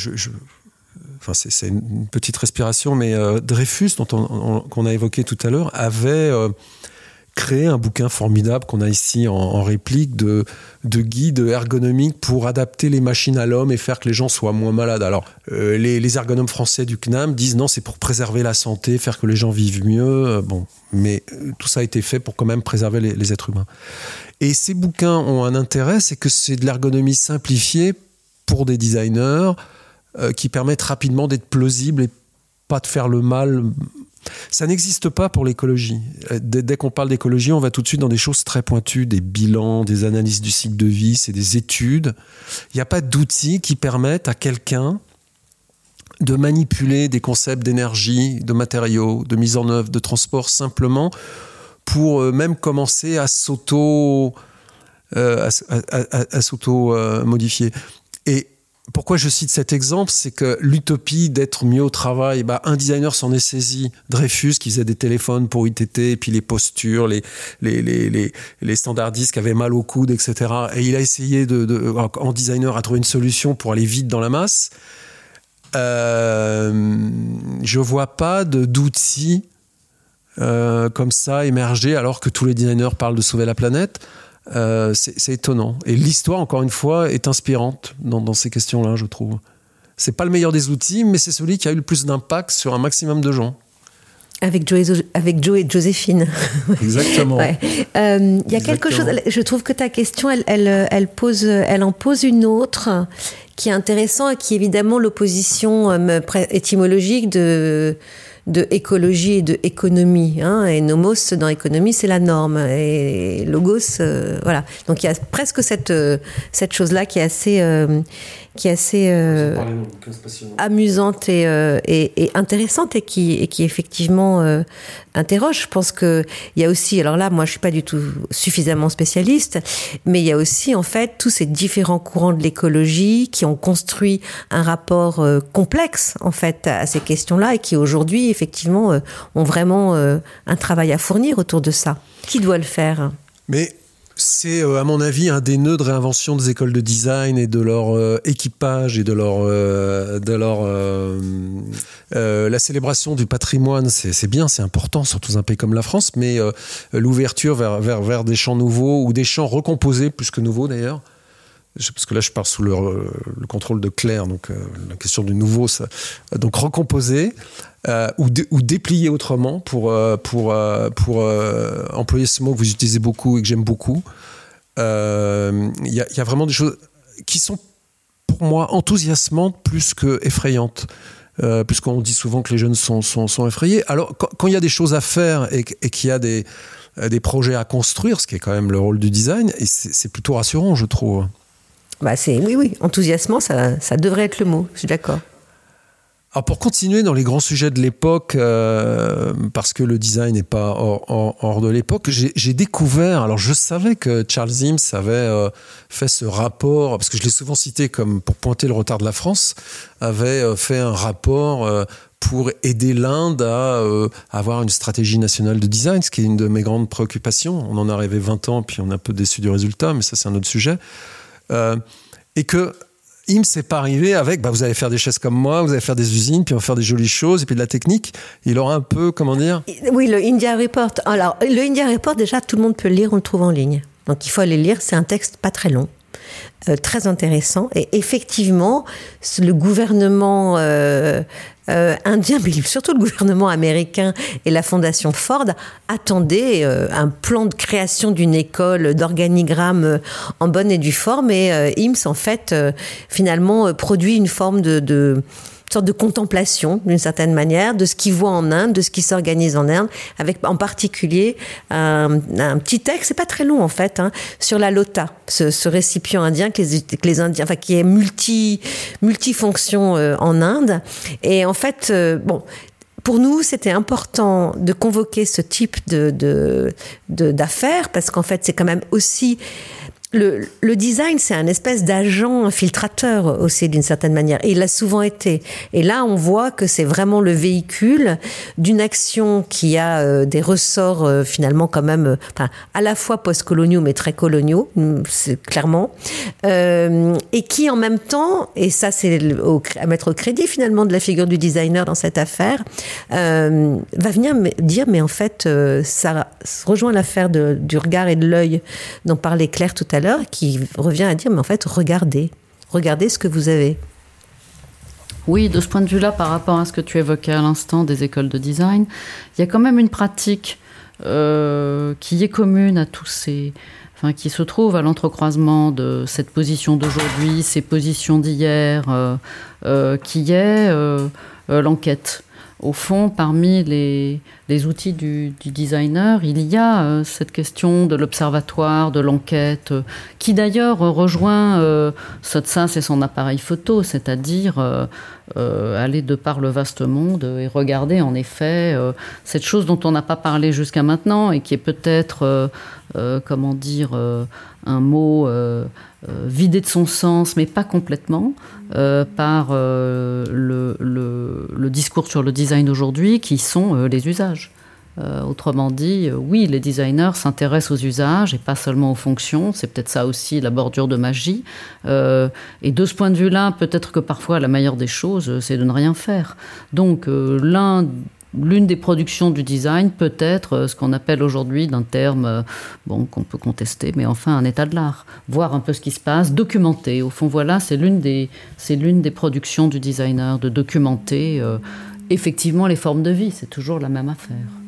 Enfin, c'est une petite respiration, mais euh, Dreyfus, dont on, qu'on a évoqué tout à l'heure, avait euh, créé un bouquin formidable qu'on a ici en, réplique de, de guides ergonomiques pour adapter les machines à l'homme et faire que les gens soient moins malades. Alors, euh, les, ergonomes français du CNAM disent non, c'est pour préserver la santé, faire que les gens vivent mieux. Euh, bon, mais euh, tout ça a été fait pour quand même préserver les, les êtres humains. Et ces bouquins ont un intérêt, c'est que c'est de l'ergonomie simplifiée pour des designers qui permettent rapidement d'être plausibles et pas de faire le mal ça n'existe pas pour l'écologie. Euh, dès, qu'on parle d'écologie, on va tout de suite dans des choses très pointues, des bilans, des analyses du cycle de vie, c'est des études. Il n'y a pas d'outils qui permettent à quelqu'un de manipuler des concepts d'énergie, de matériaux, de mise en œuvre, de transport simplement pour euh, même commencer à s'auto euh, à, s'auto modifier. Pourquoi je cite cet exemple C'est que l'utopie d'être mieux au travail, bah, un designer s'en est saisi, Dreyfus, qui faisait des téléphones pour ITT, et puis les postures, les, les, les, les, standardistes qui avaient mal au coude, etc. Et il a essayé, de, en designer, à trouver une solution pour aller vite dans la masse. Euh, je vois pas d'outils euh, comme ça émerger alors que tous les designers parlent de sauver la planète. Euh, c'est étonnant. Et l'histoire, encore une fois, est inspirante dans, ces questions-là, je trouve. C'est pas le meilleur des outils, mais c'est celui qui a eu le plus d'impact sur un maximum de gens. Avec Joe, et, avec Joe et Joséphine. Exactement. Euh, il y a quelque chose. Je trouve que ta question, elle, elle, pose, elle en pose une autre qui est intéressante et qui est évidemment l'opposition euh, étymologique de de écologie et de économie. Hein, et nomos dans économie, c'est la norme. Et logos, euh, voilà. Donc il y a presque cette, euh, cette chose-là qui est assez, euh, qui est assez amusante et, et, intéressante et qui, et qui effectivement interroge. Je pense que il y a aussi, alors là, moi, je suis pas du tout suffisamment spécialiste, mais il y a aussi en fait tous ces différents courants de l'écologie qui ont construit un rapport complexe en fait à ces questions-là et qui aujourd'hui effectivement, euh, ont vraiment euh, un travail à fournir autour de ça. Qui doit le faire? Mais c'est, euh, à mon avis, un des nœuds de réinvention des écoles de design et de leur équipage et de leur, de leur la célébration du patrimoine. C'est bien, c'est important, surtout dans un pays comme la France. Mais l'ouverture vers, vers, vers des champs nouveaux ou des champs recomposés, plus que nouveaux d'ailleurs, parce que là je pars sous le, le contrôle de Claire, donc la question du nouveau, donc recomposer euh, ou, déplier autrement pour, euh, euh, employer ce mot que vous utilisez beaucoup et que j'aime beaucoup. Il y, a vraiment des choses qui sont pour moi enthousiasmantes plus que effrayantes. puisqu'on dit souvent que les jeunes sont, effrayés. Alors, quand il y a des choses à faire et, qu'il y a des, projets à construire, ce qui est quand même le rôle du design, c'est plutôt rassurant, je trouve. Bah c'est oui, oui, enthousiasmant, ça, ça devrait être le mot. Je suis d'accord. Alors pour continuer dans les grands sujets de l'époque, euh, parce que le design n'est pas hors, de l'époque, j'ai découvert, alors je savais que Charles Sims avait euh, fait ce rapport, parce que je l'ai souvent cité comme pour pointer le retard de la France, avait euh, fait un rapport pour aider l'Inde à avoir une stratégie nationale de design, ce qui est une de mes grandes préoccupations. On en a rêvé 20 ans, puis on est un peu déçu du résultat, mais ça c'est un autre sujet. Et que il s'est pas arrivé avec bah, vous allez faire des chaises comme moi, vous allez faire des usines, puis on va faire des jolies choses, et puis de la technique. Il aura un peu, comment dire? Oui, le India Report. Alors, le India Report, déjà, tout le monde peut le lire, on le trouve en ligne. Donc, il faut aller lire. C'est un texte pas très long. Euh, très intéressant. Et effectivement, le gouvernement euh, euh, indien, mais surtout le gouvernement américain et la fondation Ford attendaient un plan de création d'une école d'organigramme en bonne et due forme. Et IMSS, en fait, finalement, produit une forme de sorte de contemplation, d'une certaine manière, de ce qu'il voit en Inde, de ce qui s'organise en Inde, avec en particulier un, petit texte, c'est pas très long en fait, hein, sur la lota, ce, récipient indien que les, les, Indiens, enfin qui est multi multifonction euh, en Inde. Et en fait, euh, bon, pour nous, c'était important de convoquer ce type de d'affaires parce qu'en fait, c'est quand même aussi le, design, c'est un espèce d'agent infiltrateur aussi d'une certaine manière. Et il l'a souvent été. Et là, on voit que c'est vraiment le véhicule d'une action qui a euh, des ressorts euh, finalement quand même, euh, à la fois post-coloniaux mais très coloniaux, c'est clairement, et qui en même temps, et ça c'est à mettre au crédit finalement de la figure du designer dans cette affaire, va venir dire mais en fait ça rejoint l'affaire du regard et de l'œil dont parlait Claire tout à l'heure qui revient à dire, mais en fait, regardez, regardez ce que vous avez. Oui, de ce point de vue-là, par rapport à ce que tu évoquais à l'instant des écoles de design, il y a quand même une pratique euh, qui est commune à tous ces, enfin, qui se trouve à l'entrecroisement de cette position d'aujourd'hui, ces positions d'hier, euh, euh, qui est l'enquête au fond, parmi les, outils du, designer, il y a euh, cette question de l'observatoire, de l'enquête, euh, qui d'ailleurs rejoint euh, Sotsas et son appareil photo, c'est-à-dire aller de par le vaste monde et regarder en effet cette chose dont on n'a pas parlé jusqu'à maintenant et qui est peut-être, comment dire, un mot vidé de son sens, mais pas complètement, par le, le, discours sur le design aujourd'hui, qui sont les usages. Autrement dit, oui, les designers s'intéressent aux usages et pas seulement aux fonctions. C'est peut-être ça aussi la bordure de magie. et de ce point de vue-là, peut-être que parfois la meilleure des choses, c'est de ne rien faire. Donc l'un l'une des productions du design peut être euh, ce qu'on appelle aujourd'hui d'un terme euh, bon, qu'on peut contester, mais enfin un état de l'art. Voir un peu ce qui se passe, documenter. Au fond, voilà, c'est l'une des, c'est l'une des productions du designer, de documenter euh, effectivement les formes de vie. C'est toujours la même affaire.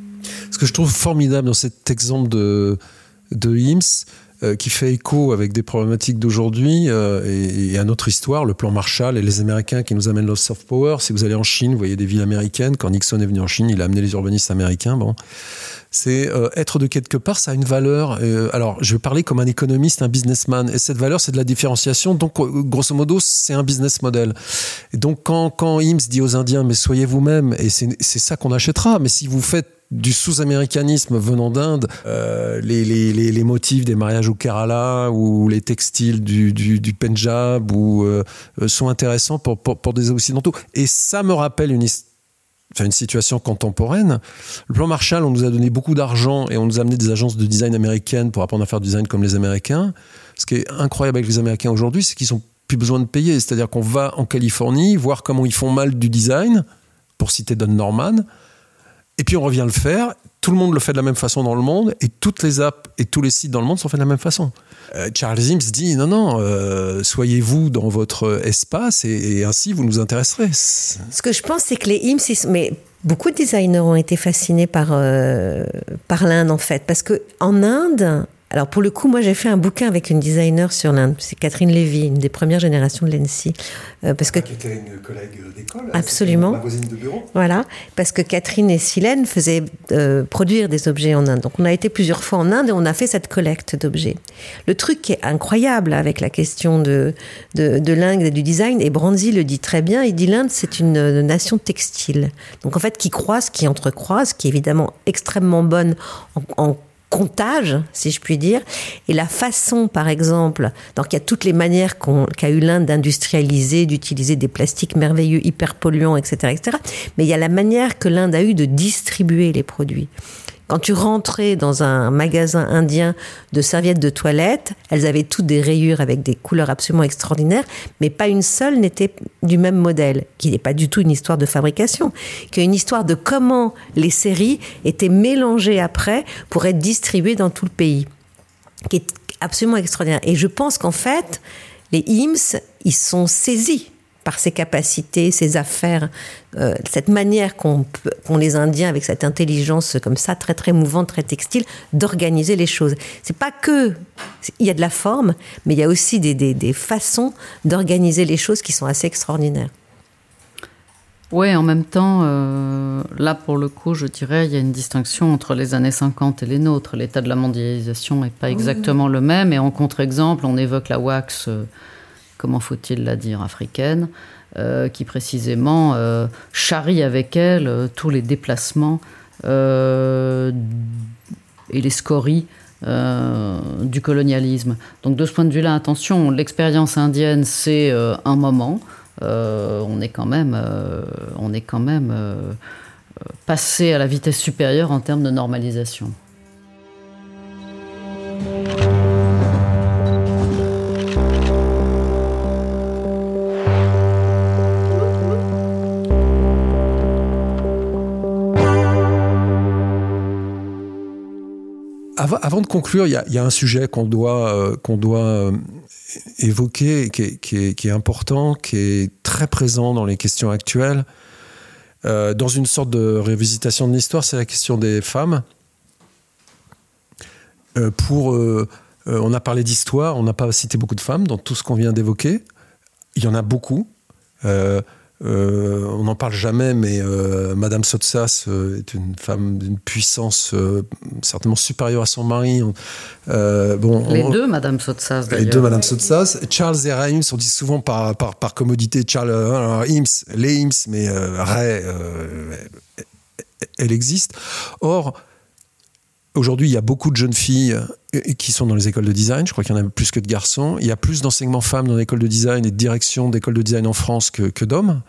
Ce que je trouve formidable dans cet exemple de, de IMSS, euh, qui fait écho avec des problématiques d'aujourd'hui euh, et, à notre histoire, le plan Marshall et les Américains qui nous amènent le soft power. Si vous allez en Chine, vous voyez des villes américaines. Quand Nixon est venu en Chine, il a amené les urbanistes américains. C'est euh, être de quelque part, ça a une valeur. alors, je vais parler comme un économiste, un businessman, et cette valeur, c'est de la différenciation. Donc, grosso modo, c'est un business model. Et donc, quand quand dit aux Indiens, mais soyez vous-même, et c'est ça qu'on achètera. Mais si vous faites du sous-américanisme venant d'Inde, euh, les, les, les, motifs des mariages au Kerala ou les textiles du, du, du Punjab ou, euh, sont intéressants pour, pour, pour, des Occidentaux. Et ça me rappelle une, enfin, une situation contemporaine. Le plan Marshall, on nous a donné beaucoup d'argent et on nous a amené des agences de design américaines pour apprendre à faire du design comme les Américains. Ce qui est incroyable avec les Américains aujourd'hui, c'est qu'ils n'ont plus besoin de payer. C'est-à-dire qu'on va en Californie voir comment ils font mal du design, pour citer Don Norman, et puis on revient le faire. Tout le monde le fait de la même façon dans le monde et toutes les apps et tous les sites dans le monde sont faits de la même façon. Euh, Charles Sims dit non, non, euh, soyez-vous dans votre espace et, ainsi vous nous intéresserez. Ce que je pense, c'est que les IMS, mais beaucoup de designers ont été fascinés par, euh, par l'Inde en fait. Parce que en Inde, alors pour le coup, moi j'ai fait un bouquin avec une designer sur l'Inde, c'est Catherine Lévy, une des premières générations de l'ENSI. Euh, parce que... Qui était une collègue d'école. Absolument. Ma voisine de bureau. Voilà, parce que Catherine et Silène faisaient euh, produire des objets en Inde. Donc on a été plusieurs fois en Inde et on a fait cette collecte d'objets. Le truc qui est incroyable avec la question de, de, de l'Inde et du design, et Brandy le dit très bien, il dit l'Inde c'est une nation textile. Donc en fait qui croise, qui entrecroise, qui est évidemment extrêmement bonne en, en comptage, si je puis dire, et la façon, par exemple, donc il y a toutes les manières qu'a eu l'Inde d'industrialiser, d'utiliser des plastiques merveilleux, hyper polluants, etc., etc. Mais il y a la manière que l'Inde a eu de distribuer les produits. Quand tu rentrais dans un magasin indien de serviettes de toilette, elles avaient toutes des rayures avec des couleurs absolument extraordinaires, mais pas une seule n'était du même modèle, qui n'est pas du tout une histoire de fabrication, qui est une histoire de comment les séries étaient mélangées après pour être distribuées dans tout le pays, qui est absolument extraordinaire. Et je pense qu'en fait, les IMS, ils sont saisis par ses capacités, ses affaires, euh, cette manière qu'ont les Indiens, avec cette intelligence comme ça, très très mouvante, très textile, d'organiser les choses. C'est pas que il y a de la forme, mais il y a aussi des, des, façons d'organiser les choses qui sont assez extraordinaires. Oui, en même temps, euh, là pour le coup, je dirais, il y a une distinction entre les années 50 et les nôtres. L'état de la mondialisation n'est pas exactement le même. Et en contre-exemple, on évoque la wax. Euh, comment faut-il la dire, africaine, euh, qui précisément euh, charrie avec elle euh, tous les déplacements et les scories du colonialisme. Donc de ce point de vue-là, attention, l'expérience indienne, c'est un moment. on on est quand même passé à la vitesse supérieure en termes de normalisation. Avant, de conclure, il y, a, un sujet qu'on doit, euh, doit euh, évoquer, qui est, qui, est, important, qui est très présent dans les questions actuelles. Euh, dans une sorte de révisitation de l'histoire, c'est la question des femmes. pour, on a parlé d'histoire, on n'a pas cité beaucoup de femmes dans tout ce qu'on vient d'évoquer. Il y en a beaucoup. Euh, on n'en parle jamais, mais euh, Madame Sotsas euh, est une femme d'une puissance certainement supérieure à son mari. bon, les deux Madame Sotsas, d'ailleurs. Les deux Madame Sotsas. Charles et Ray on dit souvent par, par, par commodité Charles Hims, les Hims, mais Ray, elle existe. Or, Aujourd'hui, il y a beaucoup de jeunes filles qui sont dans les écoles de design. Je crois qu'il y en a plus que de garçons. Il y a plus d'enseignement femmes dans l'école de design et de direction d'école de design en France que, que d'hommes.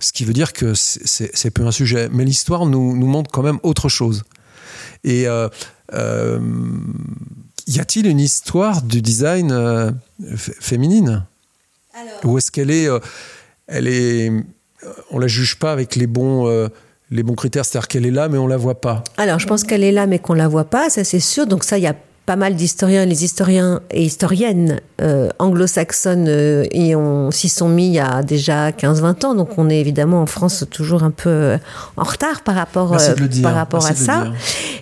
Ce qui veut dire que c'est peu un sujet. Mais l'histoire nous, nous, montre quand même autre chose. Et euh, euh, y a-t-il une histoire du design euh, féminine? Ou est-ce qu'elle est, elle est, on la juge pas avec les bons les bons critères, c'est-à-dire qu'elle est là, mais on la voit pas. Alors, je pense qu'elle est là, mais qu'on la voit pas, ça c'est sûr. Donc ça, il y a pas mal d'historiens, les historiens et historiennes euh, anglo-saxonnes euh, s'y sont mis il y a déjà 15-20 ans. Donc on est évidemment en France toujours un peu euh, en retard par rapport, par rapport à ça.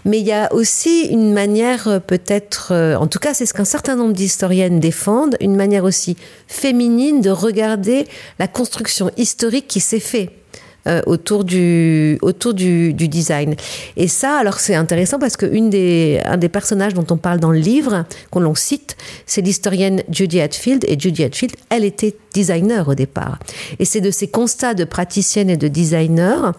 Mais il y a aussi une manière peut-être, en tout cas c'est ce qu'un certain nombre d'historiennes défendent, une manière aussi féminine de regarder la construction historique qui s'est faite euh, autour du autour du, design. Et ça, alors c'est intéressant parce que une des un des personnages dont on parle dans le livre qu'on l'on cite, c'est l'historienne Judy Hatfield et Judy Hatfield, elle était designer au départ. Et c'est de ces constats de praticienne et de designer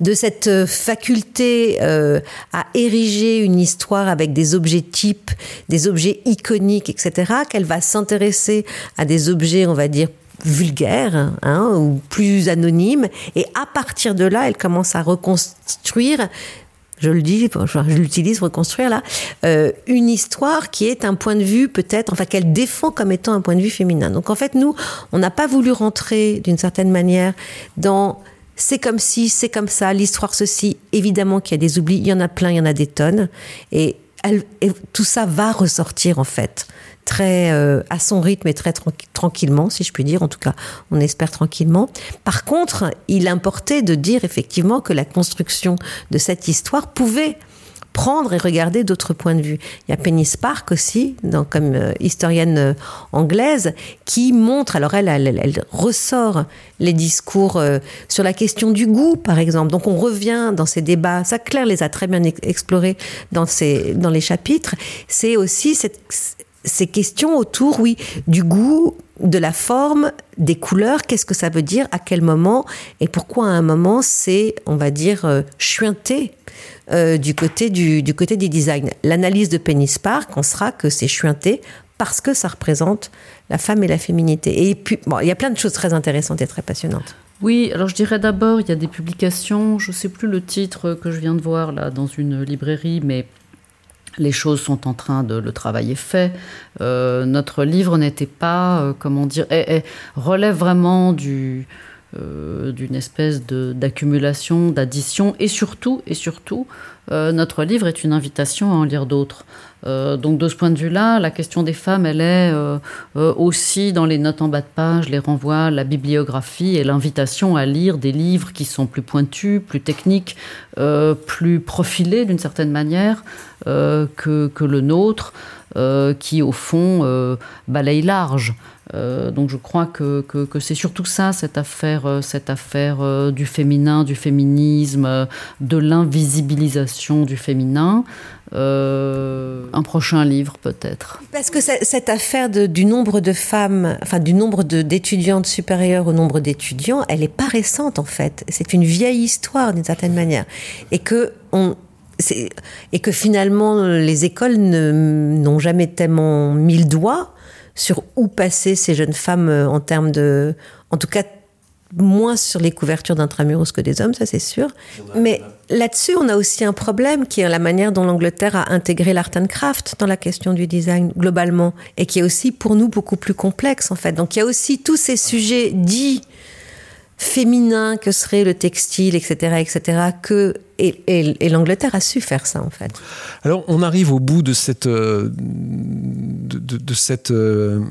de cette euh, faculté euh, à ériger une histoire avec des objets types, des objets iconiques, etc., qu'elle va s'intéresser à des objets, on va dire, vulgaire hein, ou plus anonyme. Et à partir de là, elle commence à reconstruire je le dis, je l'utilise, reconstruire là, euh, une histoire qui est un point de vue peut-être, enfin qu'elle défend comme étant un point de vue féminin. Donc en fait, nous, on n'a pas voulu rentrer d'une certaine manière dans c'est comme si, c'est comme ça, l'histoire ceci. Évidemment qu'il y a des oublis, il y en a plein, il y en a des tonnes. Et, et tout ça va ressortir en fait très euh, à son rythme et très tranquillement, si je puis dire. En tout cas, on espère tranquillement. Par contre, il importait de dire effectivement que la construction de cette histoire pouvait prendre et regarder d'autres points de vue. Il y a Penny Spark aussi, donc, comme euh, historienne euh, anglaise, qui montre, alors elle, elle, ressort les discours sur la question du goût, par exemple. Donc on revient dans ces débats, ça Claire les a très bien explorés dans, ces, dans les chapitres, c'est aussi cette, ces questions autour, oui, du goût, de la forme, des couleurs, qu'est-ce que ça veut dire, à quel moment, et pourquoi à un moment c'est, on va dire, euh, chuinté euh, du, côté du, du côté du design. L'analyse de Penny Spark en sera que c'est chuinté parce que ça représente la femme et la féminité. Et puis, bon, il y a plein de choses très intéressantes et très passionnantes. Oui, alors je dirais d'abord, il y a des publications, je ne sais plus le titre que je viens de voir là dans une librairie, mais les choses sont en train de le travail est fait. Euh, notre livre n'était pas, euh, comment dire, relève vraiment du euh, d'une espèce d'accumulation, d'addition, et surtout, et surtout, notre livre est une invitation à en lire d'autres. Euh, donc de ce point de vue-là, la question des femmes, elle est euh, euh, aussi dans les notes en bas de page, les renvois, la bibliographie et l'invitation à lire des livres qui sont plus pointus, plus techniques, plus profilés d'une certaine manière que, que, le nôtre, qui au fond balaye large. Donc je crois que, que, c'est surtout ça, cette affaire, cette affaire du féminin, du féminisme, de l'invisibilisation du féminin. Euh, un prochain livre peut-être. Parce que cette affaire du nombre de femmes, enfin du nombre d'étudiantes supérieures au nombre d'étudiants, elle est pas récente en fait. C'est une vieille histoire d'une certaine manière. Et que on, et que finalement les écoles n'ont jamais tellement mis le doigt sur où passer ces jeunes femmes en termes de, en tout cas moins sur les couvertures d'intramuros que des hommes, ça c'est sûr. Mais là-dessus, on a aussi un problème qui est la manière dont l'Angleterre a intégré l'art and craft dans la question du design globalement, et qui est aussi pour nous beaucoup plus complexe en fait. Donc il y a aussi tous ces sujets dits féminins que serait le textile, etc., etc., que et, l'Angleterre a su faire ça en fait. Alors on arrive au bout de cette euh, de, cette euh,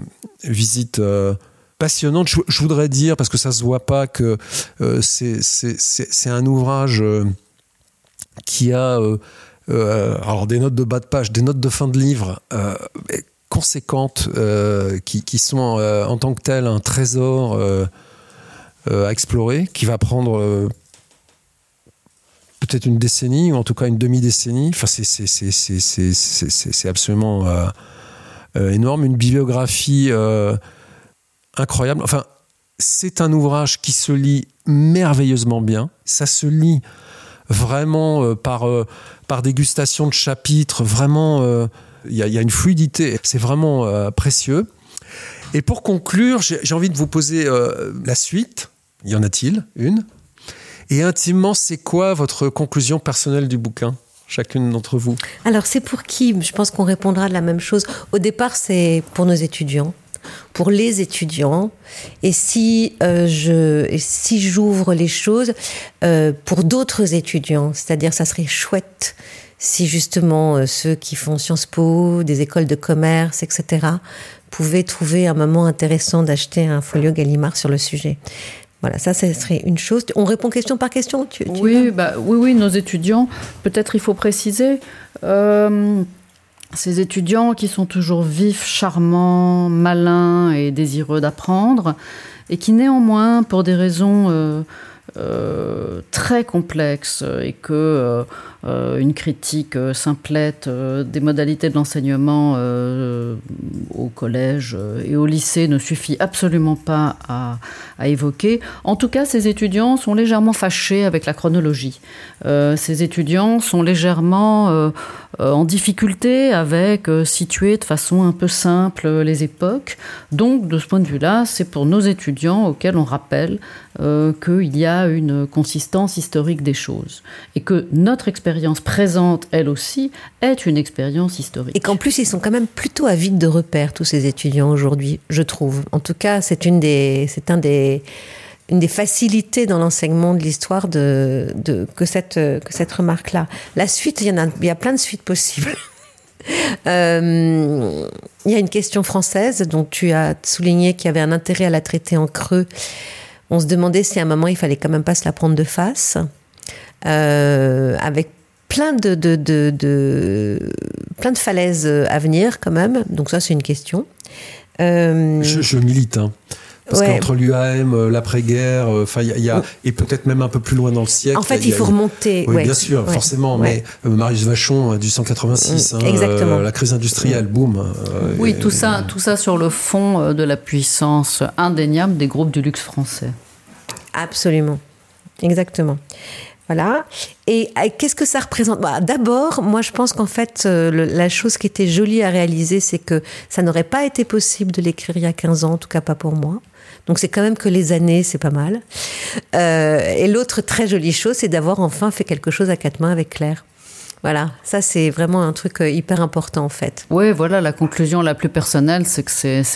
visite. Euh, passionnante. Je, voudrais dire, parce que ça se voit pas, que c'est un ouvrage qui a alors des notes de bas de page, des notes de fin de livre conséquentes, qui, qui, sont en tant que telles un trésor à explorer, qui va prendre peut-être une décennie, ou en tout cas une demi-décennie. Enfin, c'est absolument énorme. Une bibliographie incroyable. Enfin, c'est un ouvrage qui se lit merveilleusement bien. Ça se lit vraiment euh, par, euh, par dégustation de chapitres. Vraiment, euh, il y, a une fluidité. C'est vraiment précieux. Et pour conclure, j'ai envie de vous poser la suite. Y en a-t-il une? Et intimement, c'est quoi votre conclusion personnelle du bouquin chacune d'entre vous? Alors, c'est pour qui? Je pense qu'on répondra de la même chose. Au départ, c'est pour nos étudiants pour les étudiants. Et si euh, si j'ouvre les choses euh, pour d'autres étudiants c'est-à-dire ça serait chouette si justement euh, ceux qui font Sciences Po des écoles de commerce etc pouvaient trouver un moment intéressant d'acheter un folio Gallimard sur le sujet voilà, ça, ce serait une chose. On répond question par question oui, bah, oui, oui, nos étudiants, peut-être il faut préciser, ces étudiants qui sont toujours vifs, charmants, malins et désireux d'apprendre, et qui néanmoins, pour des raisons euh, euh, très complexes et que euh, euh, une critique euh, simplette euh, des modalités de l'enseignement au collège et au lycée ne suffit absolument pas à, évoquer. En tout cas, ces étudiants sont légèrement fâchés avec la chronologie. ces étudiants sont légèrement en difficulté avec situer de façon un peu simple les époques. Donc, de ce point de vue-là, c'est pour nos étudiants auxquels on rappelle qu'il y a une consistance historique des choses et que notre expérience présente, elle aussi, est une expérience historique. Et qu'en plus, ils sont quand même plutôt avides de repères, tous ces étudiants aujourd'hui, je trouve. En tout cas, c'est une des, c'est un des, une des facilités dans l'enseignement de l'histoire de, que cette, que cette remarque-là. La suite, il y, en a, il y a plein de suites possibles. Euh, il y a une question française dont tu as souligné qu'il y avait un intérêt à la traiter en creux. On se demandait si à un moment il fallait quand même pas se la prendre de face, euh, avec plein de, de, de, plein de falaises à venir quand même. Donc ça, c'est une question. Euh, je, milite. Hein. Parce qu'entre l'UAM, euh, l'après-guerre, euh, enfin, il y, a, et peut-être même un peu plus loin dans le siècle. En fait, il, faut remonter. Oui, bien sûr, forcément. Mais Marius Vachon, du 186, mm, hein, la crise industrielle, boum. oui, tout ça, tout ça sur le fond de la puissance indéniable des groupes du luxe français. Absolument, exactement. Voilà. Et euh, qu'est-ce que ça représente? Bah, D'abord, moi je pense qu'en fait, euh, la chose qui était jolie à réaliser, c'est que ça n'aurait pas été possible de l'écrire il y a 15 ans, en tout cas pas pour moi. Donc c'est quand même que les années, c'est pas mal. Euh, et l'autre très jolie chose, c'est d'avoir enfin fait quelque chose à quatre mains avec Claire. Voilà, ça c'est vraiment un truc hyper important en fait. Oui, voilà, la conclusion la plus personnelle, c'est que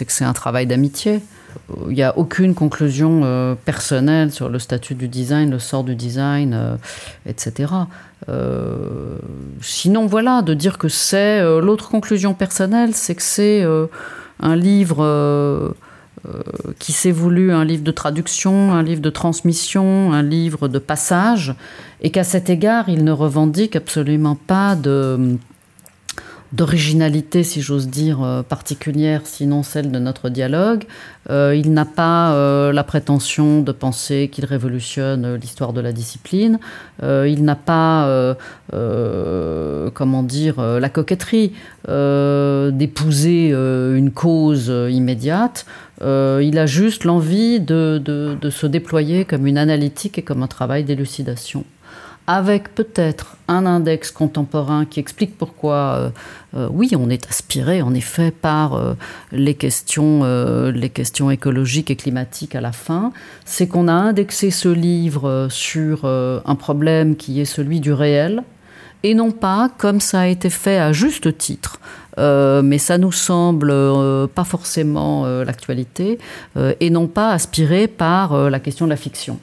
c'est un travail d'amitié il n'y a aucune conclusion euh, personnelle sur le statut du design, le sort du design, euh, etc. Euh, sinon, voilà, de dire que c'est l'autre conclusion personnelle, c'est que c'est un livre qui s'est voulu un livre de traduction, un livre de transmission, un livre de passage, et qu'à cet égard, il ne revendique absolument pas de d'originalité, si j'ose dire, euh, particulière, sinon celle de notre dialogue. Euh, il n'a pas euh, la prétention de penser qu'il révolutionne l'histoire de la discipline. il n'a pas, comment dire, la coquetterie d'épouser une cause immédiate. il a juste l'envie de, de, se déployer comme une analytique et comme un travail d'élucidation avec peut-être un index contemporain qui explique pourquoi, euh, euh, oui, on est aspiré en effet par euh, les, questions, les questions écologiques et climatiques à la fin, c'est qu'on a indexé ce livre sur un problème qui est celui du réel, et non pas comme ça a été fait à juste titre. mais ça nous semble pas forcément l'actualité, et non pas aspiré par la question de la fiction.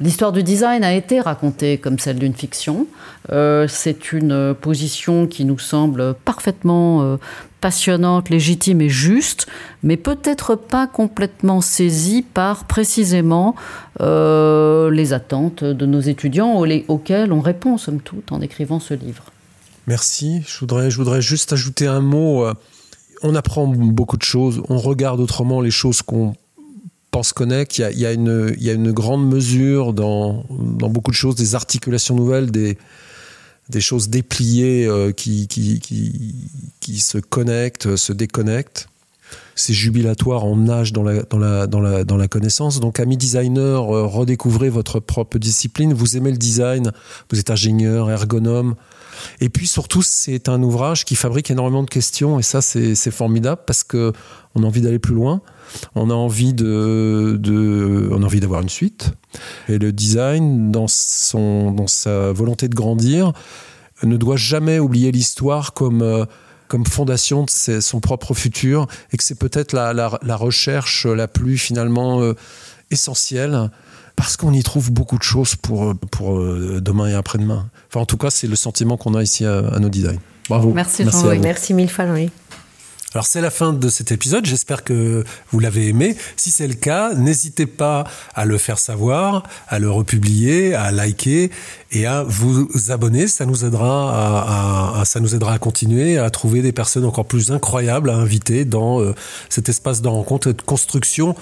L'histoire du design a été racontée comme celle d'une fiction. Euh, c'est une position qui nous semble parfaitement euh, passionnante, légitime et juste, mais peut-être pas complètement saisie par précisément euh, les attentes de nos étudiants auxquelles on répond, somme toute, en écrivant ce livre. Merci. Je voudrais juste ajouter un mot. On apprend beaucoup de choses, on regarde autrement les choses qu'on pense Connect, il y a, une, grande mesure dans, beaucoup de choses, des articulations nouvelles, des, choses dépliées euh, qui, se connectent, se déconnectent. C'est jubilatoire, on nage dans la, connaissance. Donc, amis designers, euh, redécouvrez votre propre discipline. Vous aimez le design, vous êtes ingénieur, ergonome. Et puis surtout, c'est un ouvrage qui fabrique énormément de questions, et ça, c'est formidable parce que on a envie d'aller plus loin. On a envie de, on a envie d'avoir une suite. Et le design, dans son, dans sa volonté de grandir, ne doit jamais oublier l'histoire comme euh, comme fondation de son propre futur et que c'est peut-être la, recherche la plus finalement euh, essentielle parce qu'on y trouve beaucoup de choses pour, pour euh, demain et après-demain. Enfin, en tout cas, c'est le sentiment qu'on a ici à, à, nos designs. Bravo. Merci, Jean-Louis. Merci mille fois, Jean-Louis. Alors c'est la fin de cet épisode, j'espère que vous l'avez aimé. Si c'est le cas, n'hésitez pas à le faire savoir, à le republier, à liker et à vous abonner. Ça nous aidera à, ça nous aidera à continuer à trouver des personnes encore plus incroyables à inviter dans euh, cet espace de rencontre et de construction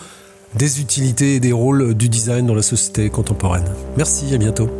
des utilités et des rôles du design dans la société contemporaine. Merci, à bientôt.